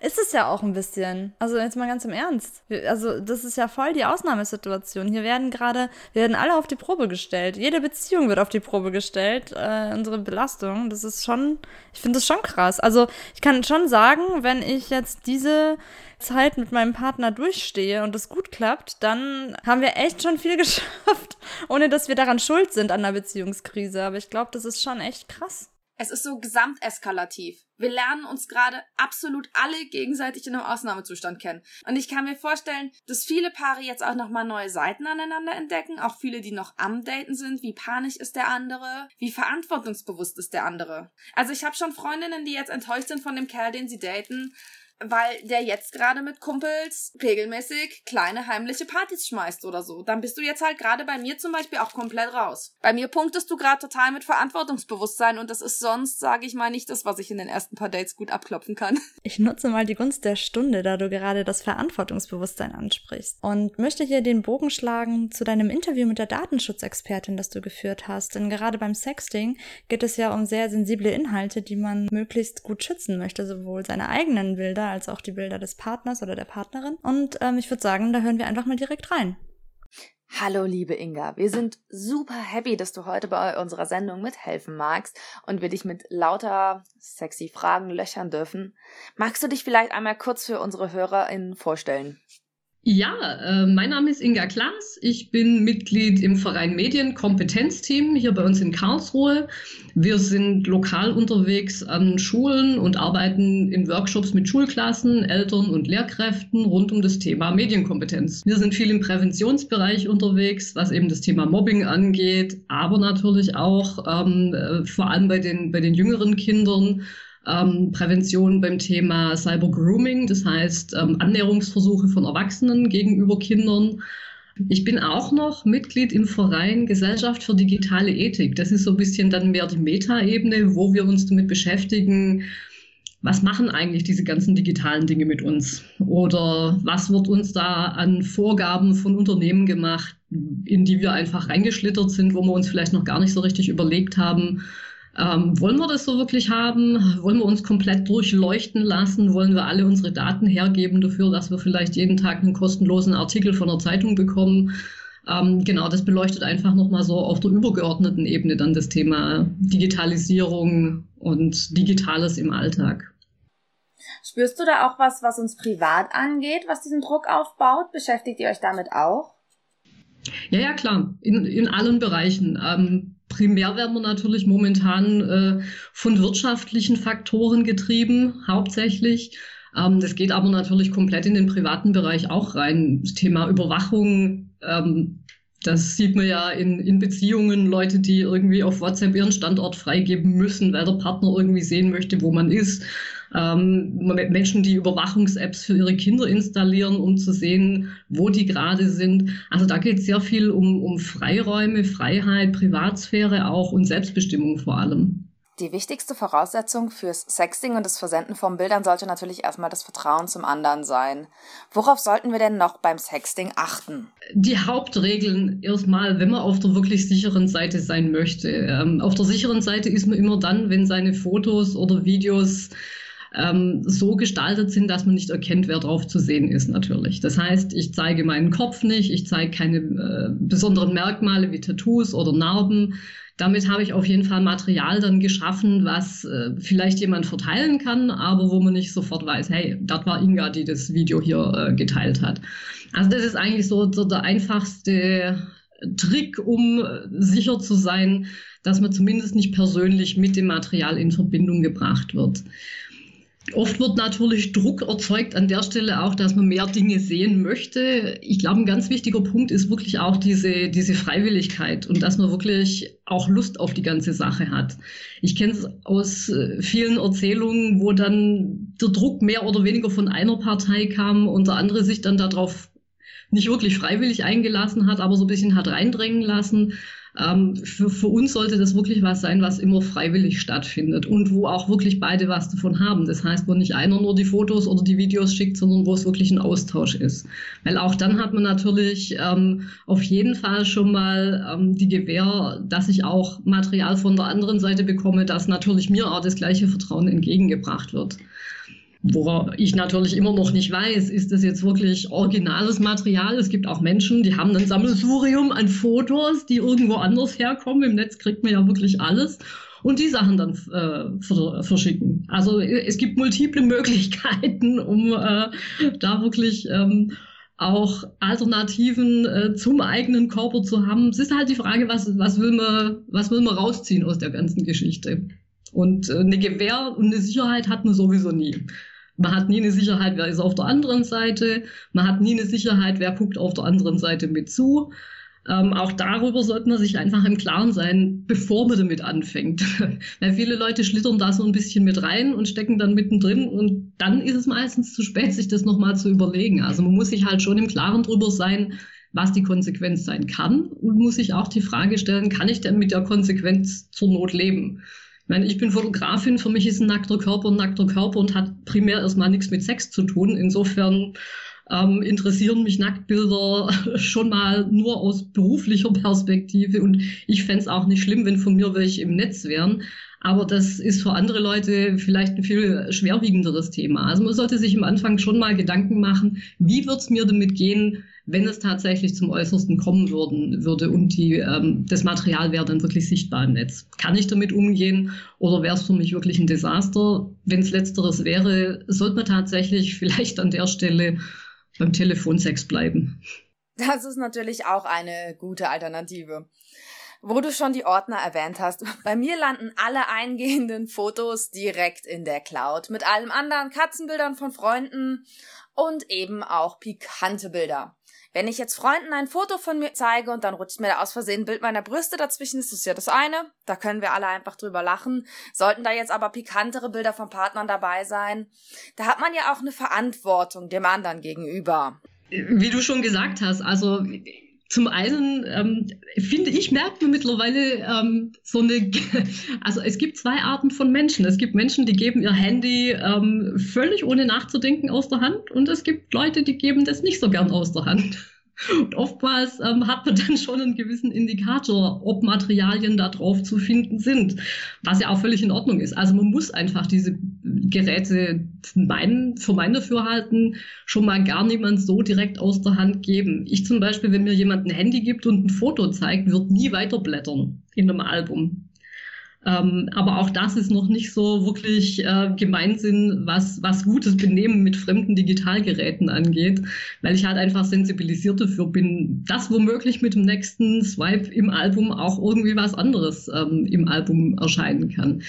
Ist es ja auch ein bisschen. Also jetzt mal ganz im Ernst. Also das ist ja voll die Ausnahmesituation. Hier werden gerade, wir werden alle auf die Probe gestellt. Jede Beziehung wird auf die Probe gestellt. Äh, unsere Belastung, das ist schon, ich finde das schon krass. Also ich kann schon sagen, wenn ich jetzt diese Zeit mit meinem Partner durchstehe und es gut klappt, dann haben wir echt schon viel [laughs] geschafft, ohne dass wir daran schuld sind an der Beziehungskrise. Aber ich glaube, das ist schon echt krass. Es ist so gesamteskalativ. Wir lernen uns gerade absolut alle gegenseitig in einem Ausnahmezustand kennen. Und ich kann mir vorstellen, dass viele Paare jetzt auch nochmal neue Seiten aneinander entdecken, auch viele, die noch am Daten sind. Wie panisch ist der andere? Wie verantwortungsbewusst ist der andere? Also ich habe schon Freundinnen, die jetzt enttäuscht sind von dem Kerl, den sie daten, weil der jetzt gerade mit Kumpels regelmäßig kleine heimliche Partys schmeißt oder so. Dann bist du jetzt halt gerade bei mir zum Beispiel auch komplett raus. Bei mir punktest du gerade total mit Verantwortungsbewusstsein und das ist sonst, sage ich mal, nicht das, was ich in den ersten paar Dates gut abklopfen kann. [laughs] Ich nutze mal die Gunst der Stunde, da du gerade das Verantwortungsbewusstsein ansprichst und möchte hier den Bogen schlagen zu deinem Interview mit der Datenschutzexpertin, das du geführt hast. Denn gerade beim Sexting geht es ja um sehr sensible Inhalte, die man möglichst gut schützen möchte, sowohl seine eigenen Bilder als auch die Bilder des Partners oder der Partnerin. Und ähm, ich würde sagen, da hören wir einfach mal direkt rein. Hallo, liebe Inga. Wir sind super happy, dass du heute bei unserer Sendung mithelfen magst und wir dich mit lauter sexy Fragen löchern dürfen. Magst du dich vielleicht einmal kurz für unsere HörerInnen vorstellen? Ja, äh, mein Name ist Inga Klaas. Ich bin Mitglied im Verein Medienkompetenzteam hier bei uns in Karlsruhe. Wir sind lokal unterwegs an Schulen und arbeiten in Workshops mit Schulklassen, Eltern und Lehrkräften rund um das Thema Medienkompetenz. Wir sind viel im Präventionsbereich unterwegs, was eben das Thema Mobbing angeht, aber natürlich auch ähm, äh, vor allem bei den, bei den jüngeren Kindern ähm, Prävention beim Thema Cyber Grooming, das heißt ähm, Annäherungsversuche von Erwachsenen gegenüber Kindern. Ich bin auch noch Mitglied im Verein Gesellschaft für digitale Ethik. Das ist so ein bisschen dann mehr die Metaebene, wo wir uns damit beschäftigen, was machen eigentlich diese ganzen digitalen Dinge mit uns? Oder was wird uns da an Vorgaben von Unternehmen gemacht, in die wir einfach reingeschlittert sind, wo wir uns vielleicht noch gar nicht so richtig überlegt haben, ähm, wollen wir das so wirklich haben? Wollen wir uns komplett durchleuchten lassen? Wollen wir alle unsere Daten hergeben dafür, dass wir vielleicht jeden Tag einen kostenlosen Artikel von der Zeitung bekommen? Ähm, genau, das beleuchtet einfach nochmal so auf der übergeordneten Ebene dann das Thema Digitalisierung und Digitales im Alltag. Spürst du da auch was, was uns privat angeht, was diesen Druck aufbaut? Beschäftigt ihr euch damit auch? Ja, ja, klar, in, in allen Bereichen. Ähm, primär werden wir natürlich momentan äh, von wirtschaftlichen Faktoren getrieben, hauptsächlich. Ähm, das geht aber natürlich komplett in den privaten Bereich auch rein. Das Thema Überwachung, ähm, das sieht man ja in, in Beziehungen, Leute, die irgendwie auf WhatsApp ihren Standort freigeben müssen, weil der Partner irgendwie sehen möchte, wo man ist ähm, Menschen, die Überwachungs-Apps für ihre Kinder installieren, um zu sehen, wo die gerade sind. Also da geht es sehr viel um, um Freiräume, Freiheit, Privatsphäre auch und Selbstbestimmung vor allem. Die wichtigste Voraussetzung fürs Sexting und das Versenden von Bildern sollte natürlich erstmal das Vertrauen zum anderen sein. Worauf sollten wir denn noch beim Sexting achten? Die Hauptregeln erstmal, wenn man auf der wirklich sicheren Seite sein möchte. Ähm, auf der sicheren Seite ist man immer dann, wenn seine Fotos oder Videos ähm, so gestaltet sind, dass man nicht erkennt, wer drauf zu sehen ist natürlich. Das heißt, ich zeige meinen Kopf nicht, ich zeige keine äh, besonderen Merkmale wie Tattoos oder Narben. Damit habe ich auf jeden Fall Material dann geschaffen, was äh, vielleicht jemand verteilen kann, aber wo man nicht sofort weiß, hey, das war Inga, die das Video hier äh, geteilt hat. Also das ist eigentlich so, so der einfachste Trick, um äh, sicher zu sein, dass man zumindest nicht persönlich mit dem Material in Verbindung gebracht wird. Oft wird natürlich Druck erzeugt an der Stelle auch, dass man mehr Dinge sehen möchte. Ich glaube, ein ganz wichtiger Punkt ist wirklich auch diese, diese Freiwilligkeit und dass man wirklich auch Lust auf die ganze Sache hat. Ich kenne es aus äh, vielen Erzählungen, wo dann der Druck mehr oder weniger von einer Partei kam und der andere sich dann darauf nicht wirklich freiwillig eingelassen hat, aber so ein bisschen hat reindrängen lassen. Ähm, für, für uns sollte das wirklich was sein, was immer freiwillig stattfindet und wo auch wirklich beide was davon haben. Das heißt, wo nicht einer nur die Fotos oder die Videos schickt, sondern wo es wirklich ein Austausch ist. Weil auch dann hat man natürlich ähm, auf jeden Fall schon mal ähm, die Gewähr, dass ich auch Material von der anderen Seite bekomme, dass natürlich mir auch das gleiche Vertrauen entgegengebracht wird. Woran ich natürlich immer noch nicht weiß, ist das jetzt wirklich originales Material? Es gibt auch Menschen, die haben ein Sammelsurium an Fotos, die irgendwo anders herkommen. Im Netz kriegt man ja wirklich alles. Und die Sachen dann äh, verschicken. Also es gibt multiple [laughs] Möglichkeiten, um äh, da wirklich ähm, auch Alternativen äh, zum eigenen Körper zu haben. Es ist halt die Frage, was, was, will man, was will man rausziehen aus der ganzen Geschichte. Und äh, eine Gewähr und eine Sicherheit hat man sowieso nie. Man hat nie eine Sicherheit, wer ist auf der anderen Seite. Man hat nie eine Sicherheit, wer guckt auf der anderen Seite mit zu. Ähm, auch darüber sollte man sich einfach im Klaren sein, bevor man damit anfängt. [laughs] Weil viele Leute schlittern da so ein bisschen mit rein und stecken dann mittendrin und dann ist es meistens zu spät, sich das nochmal zu überlegen. Also man muss sich halt schon im Klaren drüber sein, was die Konsequenz sein kann und muss sich auch die Frage stellen, kann ich denn mit der Konsequenz zur Not leben? Ich meine, ich bin Fotografin, für mich ist ein nackter Körper ein nackter Körper und hat primär erstmal nichts mit Sex zu tun. Insofern ähm, interessieren mich Nacktbilder [laughs] schon mal nur aus beruflicher Perspektive und ich fände auch nicht schlimm, wenn von mir welche im Netz wären. Aber das ist für andere Leute vielleicht ein viel schwerwiegenderes Thema. Also man sollte sich am Anfang schon mal Gedanken machen, wie wird es mir damit gehen, wenn es tatsächlich zum Äußersten kommen würden, würde und die, ähm, das Material wäre dann wirklich sichtbar im Netz. Kann ich damit umgehen oder wäre es für mich wirklich ein Desaster? Wenn es letzteres wäre, sollte man tatsächlich [laughs] vielleicht an der Stelle beim Telefonsex bleiben. Das ist natürlich auch eine gute Alternative. Wo du schon die Ordner erwähnt hast, [laughs] bei mir landen alle eingehenden Fotos direkt in der Cloud mit allem anderen Katzenbildern von Freunden und eben auch pikante Bilder. Wenn ich jetzt Freunden ein Foto von mir zeige und dann rutscht mir da aus Versehen ein Bild meiner Brüste dazwischen, ist das ja das eine. Da können wir alle einfach drüber lachen. Sollten da jetzt aber pikantere Bilder von Partnern dabei sein, da hat man ja auch eine Verantwortung dem anderen gegenüber. Wie du schon gesagt hast, also zum einen ähm, finde ich, merkt man mittlerweile ähm, so eine, also es gibt zwei Arten von Menschen. Es gibt Menschen, die geben ihr Handy ähm, völlig ohne nachzudenken aus der Hand und es gibt Leute, die geben das nicht so gern aus der Hand. Und oftmals ähm, hat man [laughs] dann schon einen gewissen Indikator, ob Materialien da drauf zu finden sind, was ja auch völlig in Ordnung ist. Also man muss einfach diese Geräte mein, für mein Dafürhalten schon mal gar niemand so direkt aus der Hand geben. Ich zum Beispiel, wenn mir jemand ein Handy gibt und ein Foto zeigt, wird nie weiterblättern in einem Album. Ähm, aber auch das ist noch nicht so wirklich äh, Gemeinsinn, was, was gutes Benehmen mit fremden Digitalgeräten angeht, weil ich halt einfach sensibilisiert dafür bin, dass womöglich mit dem nächsten Swipe im Album auch irgendwie was anderes ähm, im Album erscheinen kann.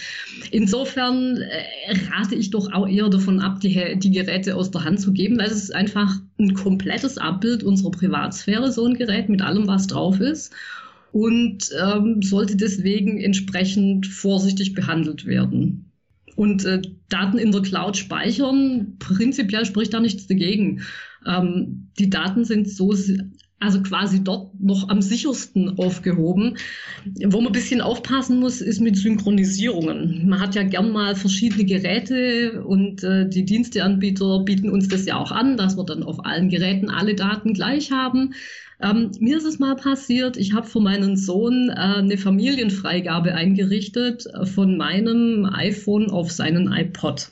Insofern äh, rate ich doch auch eher davon ab, die, die Geräte aus der Hand zu geben, weil es ist einfach ein komplettes Abbild unserer Privatsphäre, so ein Gerät mit allem, was drauf ist und ähm, sollte deswegen entsprechend vorsichtig behandelt werden. Und äh, Daten in der Cloud speichern, prinzipiell spricht da nichts dagegen. Ähm, die Daten sind so, also quasi dort noch am sichersten aufgehoben. Wo man ein bisschen aufpassen muss, ist mit Synchronisierungen. Man hat ja gern mal verschiedene Geräte und äh, die Diensteanbieter bieten uns das ja auch an, dass wir dann auf allen Geräten alle Daten gleich haben. Ähm, mir ist es mal passiert, ich habe für meinen Sohn äh, eine Familienfreigabe eingerichtet äh, von meinem iPhone auf seinen iPod.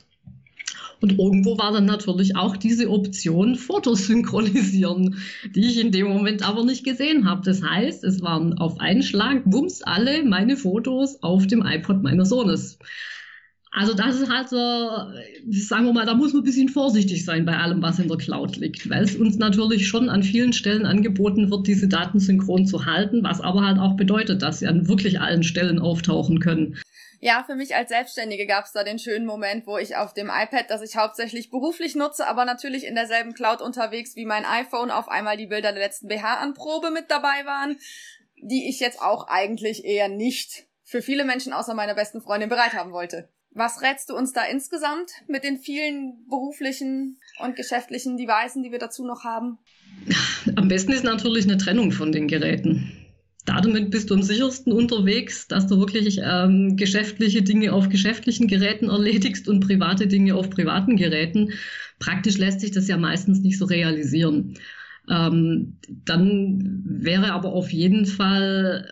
Und irgendwo war dann natürlich auch diese Option Fotos synchronisieren, die ich in dem Moment aber nicht gesehen habe. Das heißt, es waren auf einen Schlag, bums, alle meine Fotos auf dem iPod meines Sohnes. Also das ist halt so, sagen wir mal, da muss man ein bisschen vorsichtig sein bei allem, was in der Cloud liegt, weil es uns natürlich schon an vielen Stellen angeboten wird, diese Daten synchron zu halten, was aber halt auch bedeutet, dass sie an wirklich allen Stellen auftauchen können. Ja, für mich als Selbstständige gab es da den schönen Moment, wo ich auf dem iPad, das ich hauptsächlich beruflich nutze, aber natürlich in derselben Cloud unterwegs wie mein iPhone, auf einmal die Bilder der letzten BH-Anprobe mit dabei waren, die ich jetzt auch eigentlich eher nicht für viele Menschen außer meiner besten Freundin bereit haben wollte. Was rätst du uns da insgesamt mit den vielen beruflichen und geschäftlichen Devices, die wir dazu noch haben? Am besten ist natürlich eine Trennung von den Geräten. Damit bist du am sichersten unterwegs, dass du wirklich ähm, geschäftliche Dinge auf geschäftlichen Geräten erledigst und private Dinge auf privaten Geräten. Praktisch lässt sich das ja meistens nicht so realisieren. Ähm, dann wäre aber auf jeden Fall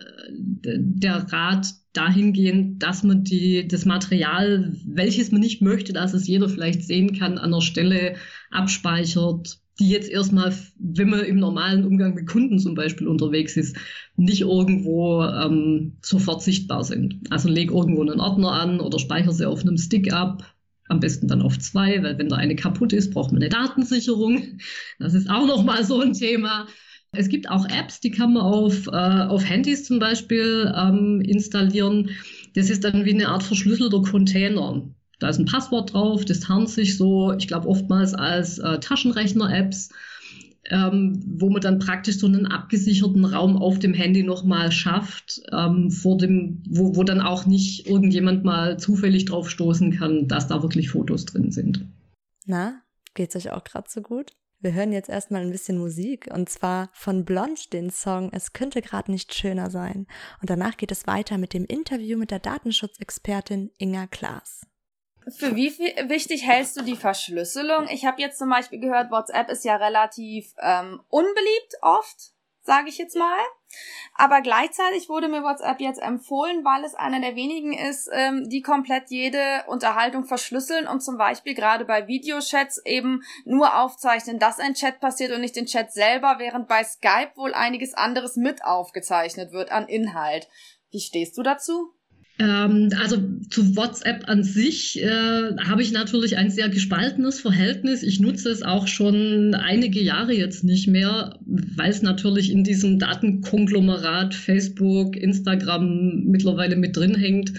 äh, der Rat, dahingehend, dass man die, das Material, welches man nicht möchte, dass es jeder vielleicht sehen kann, an der Stelle abspeichert, die jetzt erstmal, wenn man im normalen Umgang mit Kunden zum Beispiel unterwegs ist, nicht irgendwo ähm, sofort sichtbar sind. Also leg irgendwo einen Ordner an oder speichere sie auf einem Stick ab. Am besten dann auf zwei, weil wenn da eine kaputt ist, braucht man eine Datensicherung. Das ist auch nochmal so ein Thema. Es gibt auch Apps, die kann man auf, äh, auf Handys zum Beispiel ähm, installieren, Das ist dann wie eine Art verschlüsselter Container. Da ist ein Passwort drauf, das tarnt sich so, ich glaube oftmals als äh, Taschenrechner-Apps, ähm, wo man dann praktisch so einen abgesicherten Raum auf dem Handy nochmal schafft, ähm, vor dem, wo, wo dann auch nicht irgendjemand mal zufällig drauf stoßen kann, dass da wirklich Fotos drin sind. Na, geht's euch auch gerade so gut? Wir hören jetzt erstmal ein bisschen Musik und zwar von Blond den Song Es könnte gerade nicht schöner sein. Und danach geht es weiter mit dem Interview mit der Datenschutzexpertin Inga Klaas. Für wie viel, wichtig hältst du die Verschlüsselung? Ich habe jetzt zum Beispiel gehört, WhatsApp ist ja relativ ähm, unbeliebt oft, sage ich jetzt mal. Aber gleichzeitig wurde mir WhatsApp jetzt empfohlen, weil es einer der wenigen ist, ähm, die komplett jede Unterhaltung verschlüsseln und zum Beispiel gerade bei Videochats eben nur aufzeichnen, dass ein Chat passiert und nicht den Chat selber, während bei Skype wohl einiges anderes mit aufgezeichnet wird an Inhalt. Wie stehst du dazu? Ähm, also zu WhatsApp an sich äh, habe ich natürlich ein sehr gespaltenes Verhältnis. Ich nutze es auch schon einige Jahre jetzt nicht mehr, weil es natürlich in diesem Datenkonglomerat Facebook, Instagram mittlerweile mit drin hängt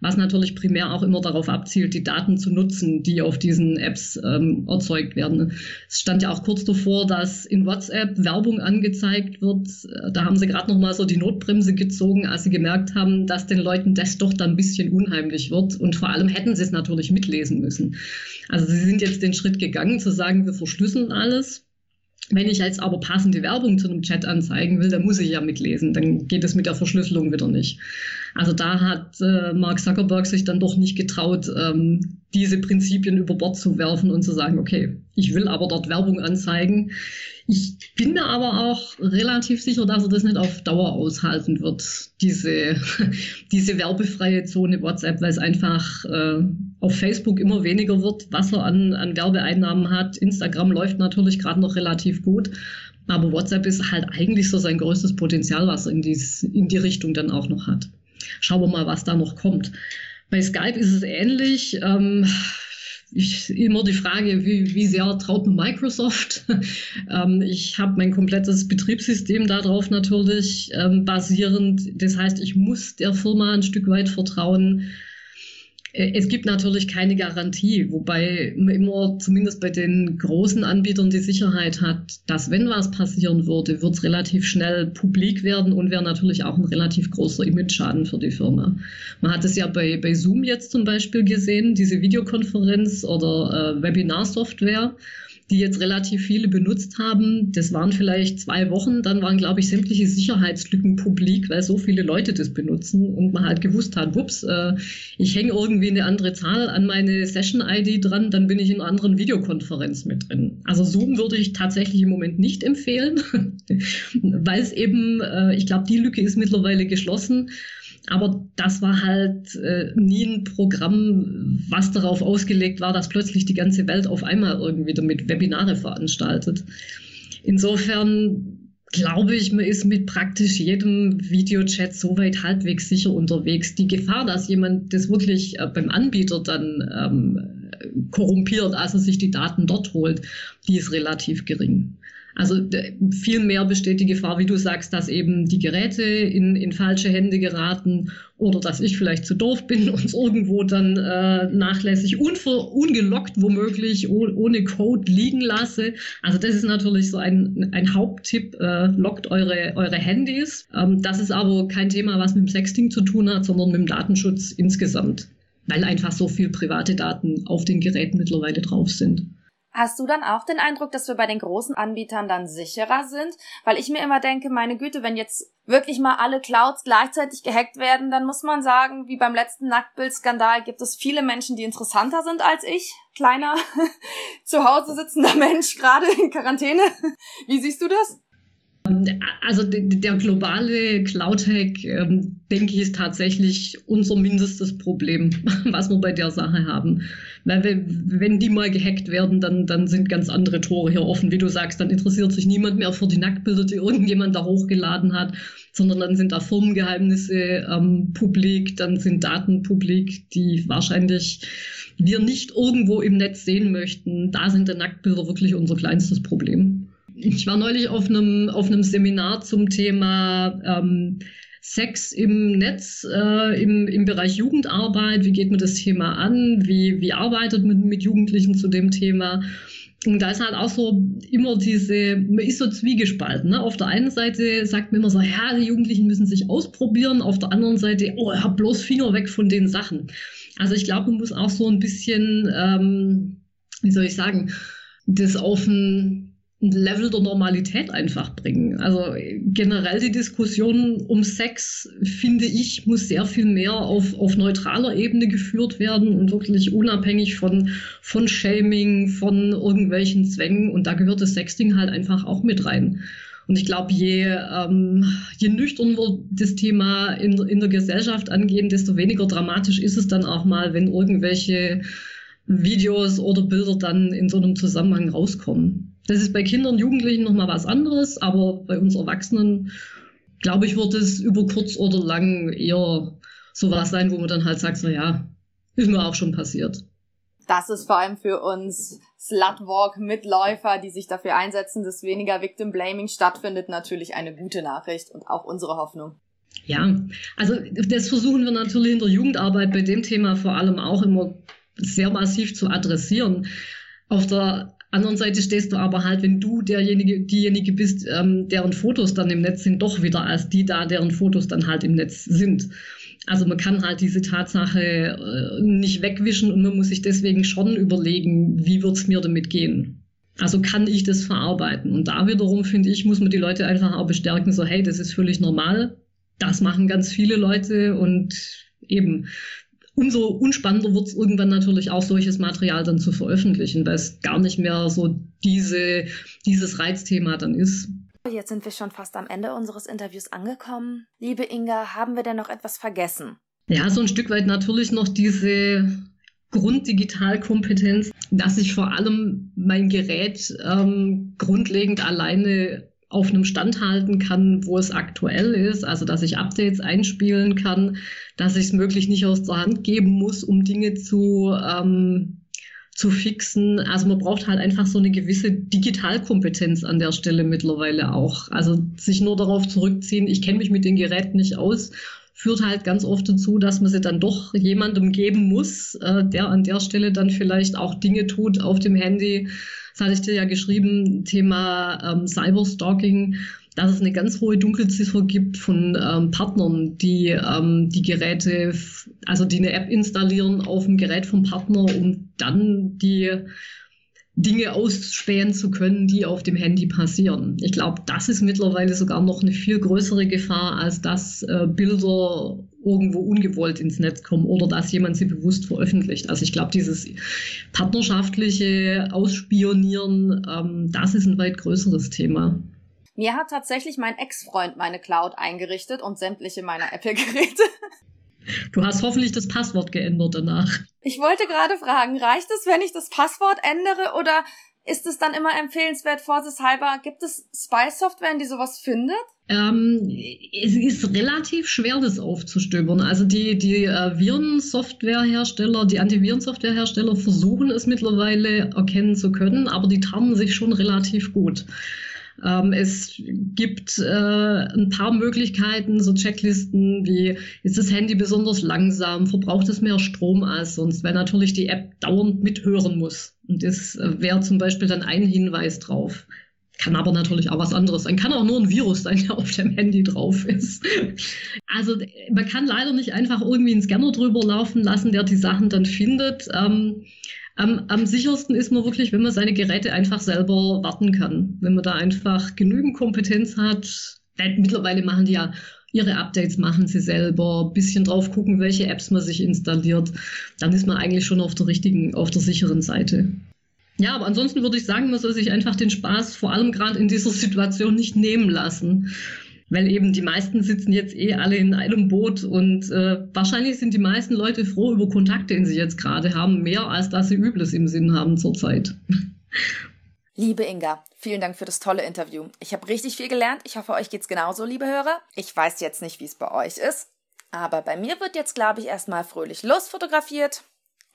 was natürlich primär auch immer darauf abzielt, die Daten zu nutzen, die auf diesen Apps ähm, erzeugt werden. Es stand ja auch kurz davor, dass in WhatsApp Werbung angezeigt wird. Da haben sie gerade noch mal so die Notbremse gezogen, als sie gemerkt haben, dass den Leuten das doch dann ein bisschen unheimlich wird. Und vor allem hätten sie es natürlich mitlesen müssen. Also sie sind jetzt den Schritt gegangen, zu sagen, wir verschlüsseln alles wenn ich jetzt aber passende Werbung zu einem Chat anzeigen will, dann muss ich ja mitlesen. Dann geht es mit der Verschlüsselung wieder nicht. Also da hat äh, Mark Zuckerberg sich dann doch nicht getraut, ähm, diese Prinzipien über Bord zu werfen und zu sagen, okay, ich will aber dort Werbung anzeigen. Ich bin mir aber auch relativ sicher, dass er das nicht auf Dauer aushalten wird, diese, [laughs] diese werbefreie Zone WhatsApp, weil es einfach äh, auf Facebook immer weniger wird, was er an, an Werbeeinnahmen hat. Instagram läuft natürlich gerade noch relativ gut. Aber WhatsApp ist halt eigentlich so sein größtes Potenzial, was er in, dies, in die Richtung dann auch noch hat. Schauen wir mal, was da noch kommt. Bei Skype ist es ähnlich. Ähm, ich immer die Frage, wie, wie sehr traut mir Microsoft? [laughs] ähm, ich habe mein komplettes Betriebssystem darauf natürlich ähm, basierend. Das heißt, ich muss der Firma ein Stück weit vertrauen. Äh, es gibt natürlich keine Garantie, wobei man immer zumindest bei den großen Anbietern die Sicherheit hat, dass wenn was passieren würde, wird es relativ schnell publik werden und wäre natürlich auch ein relativ großer Image-Schaden für die Firma. Man hat es ja bei, bei Zoom jetzt zum Beispiel gesehen, diese Videokonferenz oder äh, Webinar-Software die jetzt relativ viele benutzt haben. Das waren vielleicht zwei Wochen, dann waren, glaube ich, sämtliche Sicherheitslücken publik, weil so viele Leute das benutzen und man halt gewusst hat, wups, äh, ich hänge irgendwie eine andere Zahl an meine Session-ID dran, dann bin ich in einer anderen Videokonferenz mit drin. Also Zoom würde ich tatsächlich im Moment nicht empfehlen, [laughs] weil es eben, äh, ich glaube, die Lücke ist mittlerweile geschlossen. Aber das war halt äh, nie ein Programm, was darauf ausgelegt war, dass plötzlich die ganze Welt auf einmal irgendwie damit Webinare veranstaltet. Insofern glaube ich, man ist mit praktisch jedem Videochat so weit halbwegs sicher unterwegs. Die Gefahr, dass jemand das wirklich äh, beim Anbieter dann ähm, korrumpiert, also sich die Daten dort holt, die ist relativ gering. Also viel mehr besteht die Gefahr, wie du sagst, dass eben die Geräte in, in falsche Hände geraten oder dass ich vielleicht zu doof bin und irgendwo dann äh, nachlässig unver, ungelockt womöglich oh, ohne Code liegen lasse. Also das ist natürlich so ein, ein Haupttipp, äh, lockt eure, eure Handys. Ähm, das ist aber kein Thema, was mit dem Sexting zu tun hat, sondern mit dem Datenschutz insgesamt, weil einfach so viel private Daten auf den Geräten mittlerweile drauf sind. Hast du dann auch den Eindruck, dass wir bei den großen Anbietern dann sicherer sind? Weil ich mir immer denke, meine Güte, wenn jetzt wirklich mal alle Clouds gleichzeitig gehackt werden, dann muss man sagen, wie beim letzten Nacktbild-Skandal gibt es viele Menschen, die interessanter sind als ich. Kleiner, [laughs] zu Hause sitzender Mensch, gerade in Quarantäne. Wie siehst du das? Also der globale Cloud-Hack, ähm, denke ich, ist tatsächlich unser mindestes Problem, [laughs] was wir bei der Sache haben. Weil wir, wenn die mal gehackt werden, dann, dann sind ganz andere Tore hier offen. Wie du sagst, dann interessiert sich niemand mehr für die Nacktbilder, die [laughs] irgendjemand da hochgeladen hat, sondern dann sind da Firmengeheimnisse ähm, publik, dann sind Daten publik, die wahrscheinlich wir nicht irgendwo im Netz sehen möchten. Da sind die Nacktbilder wirklich unser kleinstes Problem. Ich war neulich auf einem, auf einem Seminar zum Thema ähm, Sex im Netz, äh, im, im Bereich Jugendarbeit, wie geht man das Thema an, wie, wie arbeitet man mit Jugendlichen zu dem Thema. Und da ist halt auch so immer diese, man ist so zwiegespalten. Ne? Auf der einen Seite sagt man immer so, ja, die Jugendlichen müssen sich ausprobieren. Auf der anderen Seite, oh, hab bloß Finger weg von den Sachen. Also ich glaube, man muss auch so ein bisschen, ähm, wie soll ich sagen, das auf ein ein Level der Normalität einfach bringen. Also generell die Diskussion um Sex, finde ich, muss sehr viel mehr auf, auf neutraler Ebene geführt werden und wirklich unabhängig von, von Shaming, von irgendwelchen Zwängen. Und da gehört das Sexting halt einfach auch mit rein. Und ich glaube, je, ähm, je nüchtern wir das Thema in, in der Gesellschaft angehen, desto weniger dramatisch ist es dann auch mal, wenn irgendwelche Videos oder Bilder dann in so einem Zusammenhang rauskommen. Das ist bei Kindern und Jugendlichen nochmal was anderes, aber bei uns Erwachsenen, glaube ich, wird es über kurz oder lang eher sowas sein, wo man dann halt sagt, so ja, ist mir auch schon passiert. Das ist vor allem für uns Slutwalk-Mitläufer, die sich dafür einsetzen, dass weniger Victim Blaming stattfindet, natürlich eine gute Nachricht und auch unsere Hoffnung. Ja, also das versuchen wir natürlich in der Jugendarbeit bei dem Thema vor allem auch immer sehr massiv zu adressieren. Auf der anderen Seite stehst du aber halt, wenn du derjenige, diejenige bist, ähm, deren Fotos dann im Netz sind, doch wieder als die da, deren Fotos dann halt im Netz sind. Also man kann halt diese Tatsache äh, nicht wegwischen und man muss sich deswegen schon überlegen, wie wird's mir damit gehen. Also kann ich das verarbeiten? Und da wiederum, finde ich, muss man die Leute einfach auch bestärken, so hey, das ist völlig normal. Das machen ganz viele Leute und eben, umso unspannender wird es irgendwann natürlich auch solches Material dann zu veröffentlichen, weil es gar nicht mehr so diese, dieses Reizthema dann ist. Jetzt sind wir schon fast am Ende unseres Interviews angekommen. Liebe Inga, haben wir denn noch etwas vergessen? Ja, so ein Stück weit natürlich noch diese Grunddigitalkompetenz, dass ich vor allem mein Gerät ähm, grundlegend alleine auf einem Stand halten kann, wo es aktuell ist, also dass ich Updates einspielen kann, dass ich es möglich nicht aus der Hand geben muss, um Dinge zu, ähm, zu fixen. Also man braucht halt einfach so eine gewisse Digitalkompetenz an der Stelle mittlerweile auch. Also sich nur darauf zurückziehen, ich kenne mich mit den Geräten nicht aus, führt halt ganz oft dazu, dass man sie dann doch jemandem geben muss, äh, der an der Stelle dann vielleicht auch Dinge tut auf dem Handy, das hatte ich dir ja geschrieben, Thema ähm, Cyberstalking, dass es eine ganz hohe Dunkelziffer gibt von ähm, Partnern, die ähm, die Geräte, also die eine App installieren auf dem Gerät vom Partner, um dann die Dinge ausspähen zu können, die auf dem Handy passieren. Ich glaube, das ist mittlerweile sogar noch eine viel größere Gefahr, als dass äh, Bilder irgendwo ungewollt ins Netz kommen oder dass jemand sie bewusst veröffentlicht. Also ich glaube, dieses partnerschaftliche Ausspionieren, ähm, das ist ein weit größeres Thema. Mir hat tatsächlich mein Ex-Freund meine Cloud eingerichtet und sämtliche meiner Apple-Geräte. Du hast hoffentlich das Passwort geändert danach. Ich wollte gerade fragen, reicht es, wenn ich das Passwort ändere oder ist es dann immer empfehlenswert, vorsichtshalber, gibt es Spy-Software, die sowas findet? Ähm, es ist relativ schwer, das aufzustöbern. Also die, die äh, Virensoftwarehersteller, die Antivirensoftwarehersteller versuchen es mittlerweile erkennen zu können, aber die tarnen sich schon relativ gut. Ähm, es gibt äh, ein paar Möglichkeiten, so Checklisten wie, ist das Handy besonders langsam, verbraucht es mehr Strom als sonst, weil natürlich die App dauernd mithören muss. Und das äh, wäre zum Beispiel dann ein Hinweis drauf. Kann aber natürlich auch was anderes sein. Kann auch nur ein Virus sein, der auf dem Handy drauf ist. Also man kann leider nicht einfach irgendwie einen Scanner drüber laufen lassen, der die Sachen dann findet. Ähm, am, am sichersten ist man wirklich, wenn man seine Geräte einfach selber warten kann. Wenn man da einfach genügend Kompetenz hat. Mittlerweile machen die ja ihre Updates machen sie selber, bisschen drauf gucken, welche Apps man sich installiert, dann ist man eigentlich schon auf der richtigen, auf der sicheren Seite. Ja, aber ansonsten würde ich sagen, man soll sich einfach den Spaß vor allem gerade in dieser [laughs] Situation nicht nehmen lassen weil eben die meisten sitzen jetzt eh alle in einem Boot und äh, wahrscheinlich sind die meisten Leute froh über Kontakte, den sie jetzt gerade haben, mehr als dass sie Übles im Sinn haben zurzeit. Liebe Inga, vielen Dank für das tolle Interview. Ich habe richtig viel gelernt. Ich hoffe, euch geht's genauso, liebe Hörer. Ich weiß jetzt nicht, wie es bei euch ist, aber bei mir wird jetzt, glaube ich, erstmal fröhlich losfotografiert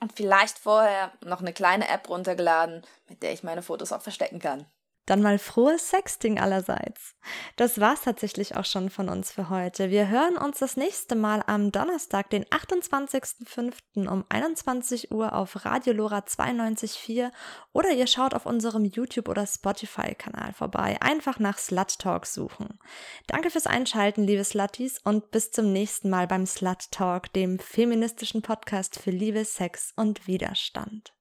und vielleicht vorher noch eine kleine App runtergeladen, mit der ich meine Fotos auch verstecken kann. Dann mal frohes Sexting allerseits. Das war's tatsächlich auch schon von uns für heute. Wir hören uns das nächste Mal am Donnerstag, den 28.05. um 21 Uhr auf Radio Lora 92.4 oder ihr schaut auf unserem YouTube- oder Spotify-Kanal vorbei. Einfach nach Slut Talk suchen. Danke fürs Einschalten, liebe Slutties, und bis zum nächsten Mal beim Slut Talk, dem feministischen Podcast für Liebe, Sex und Widerstand.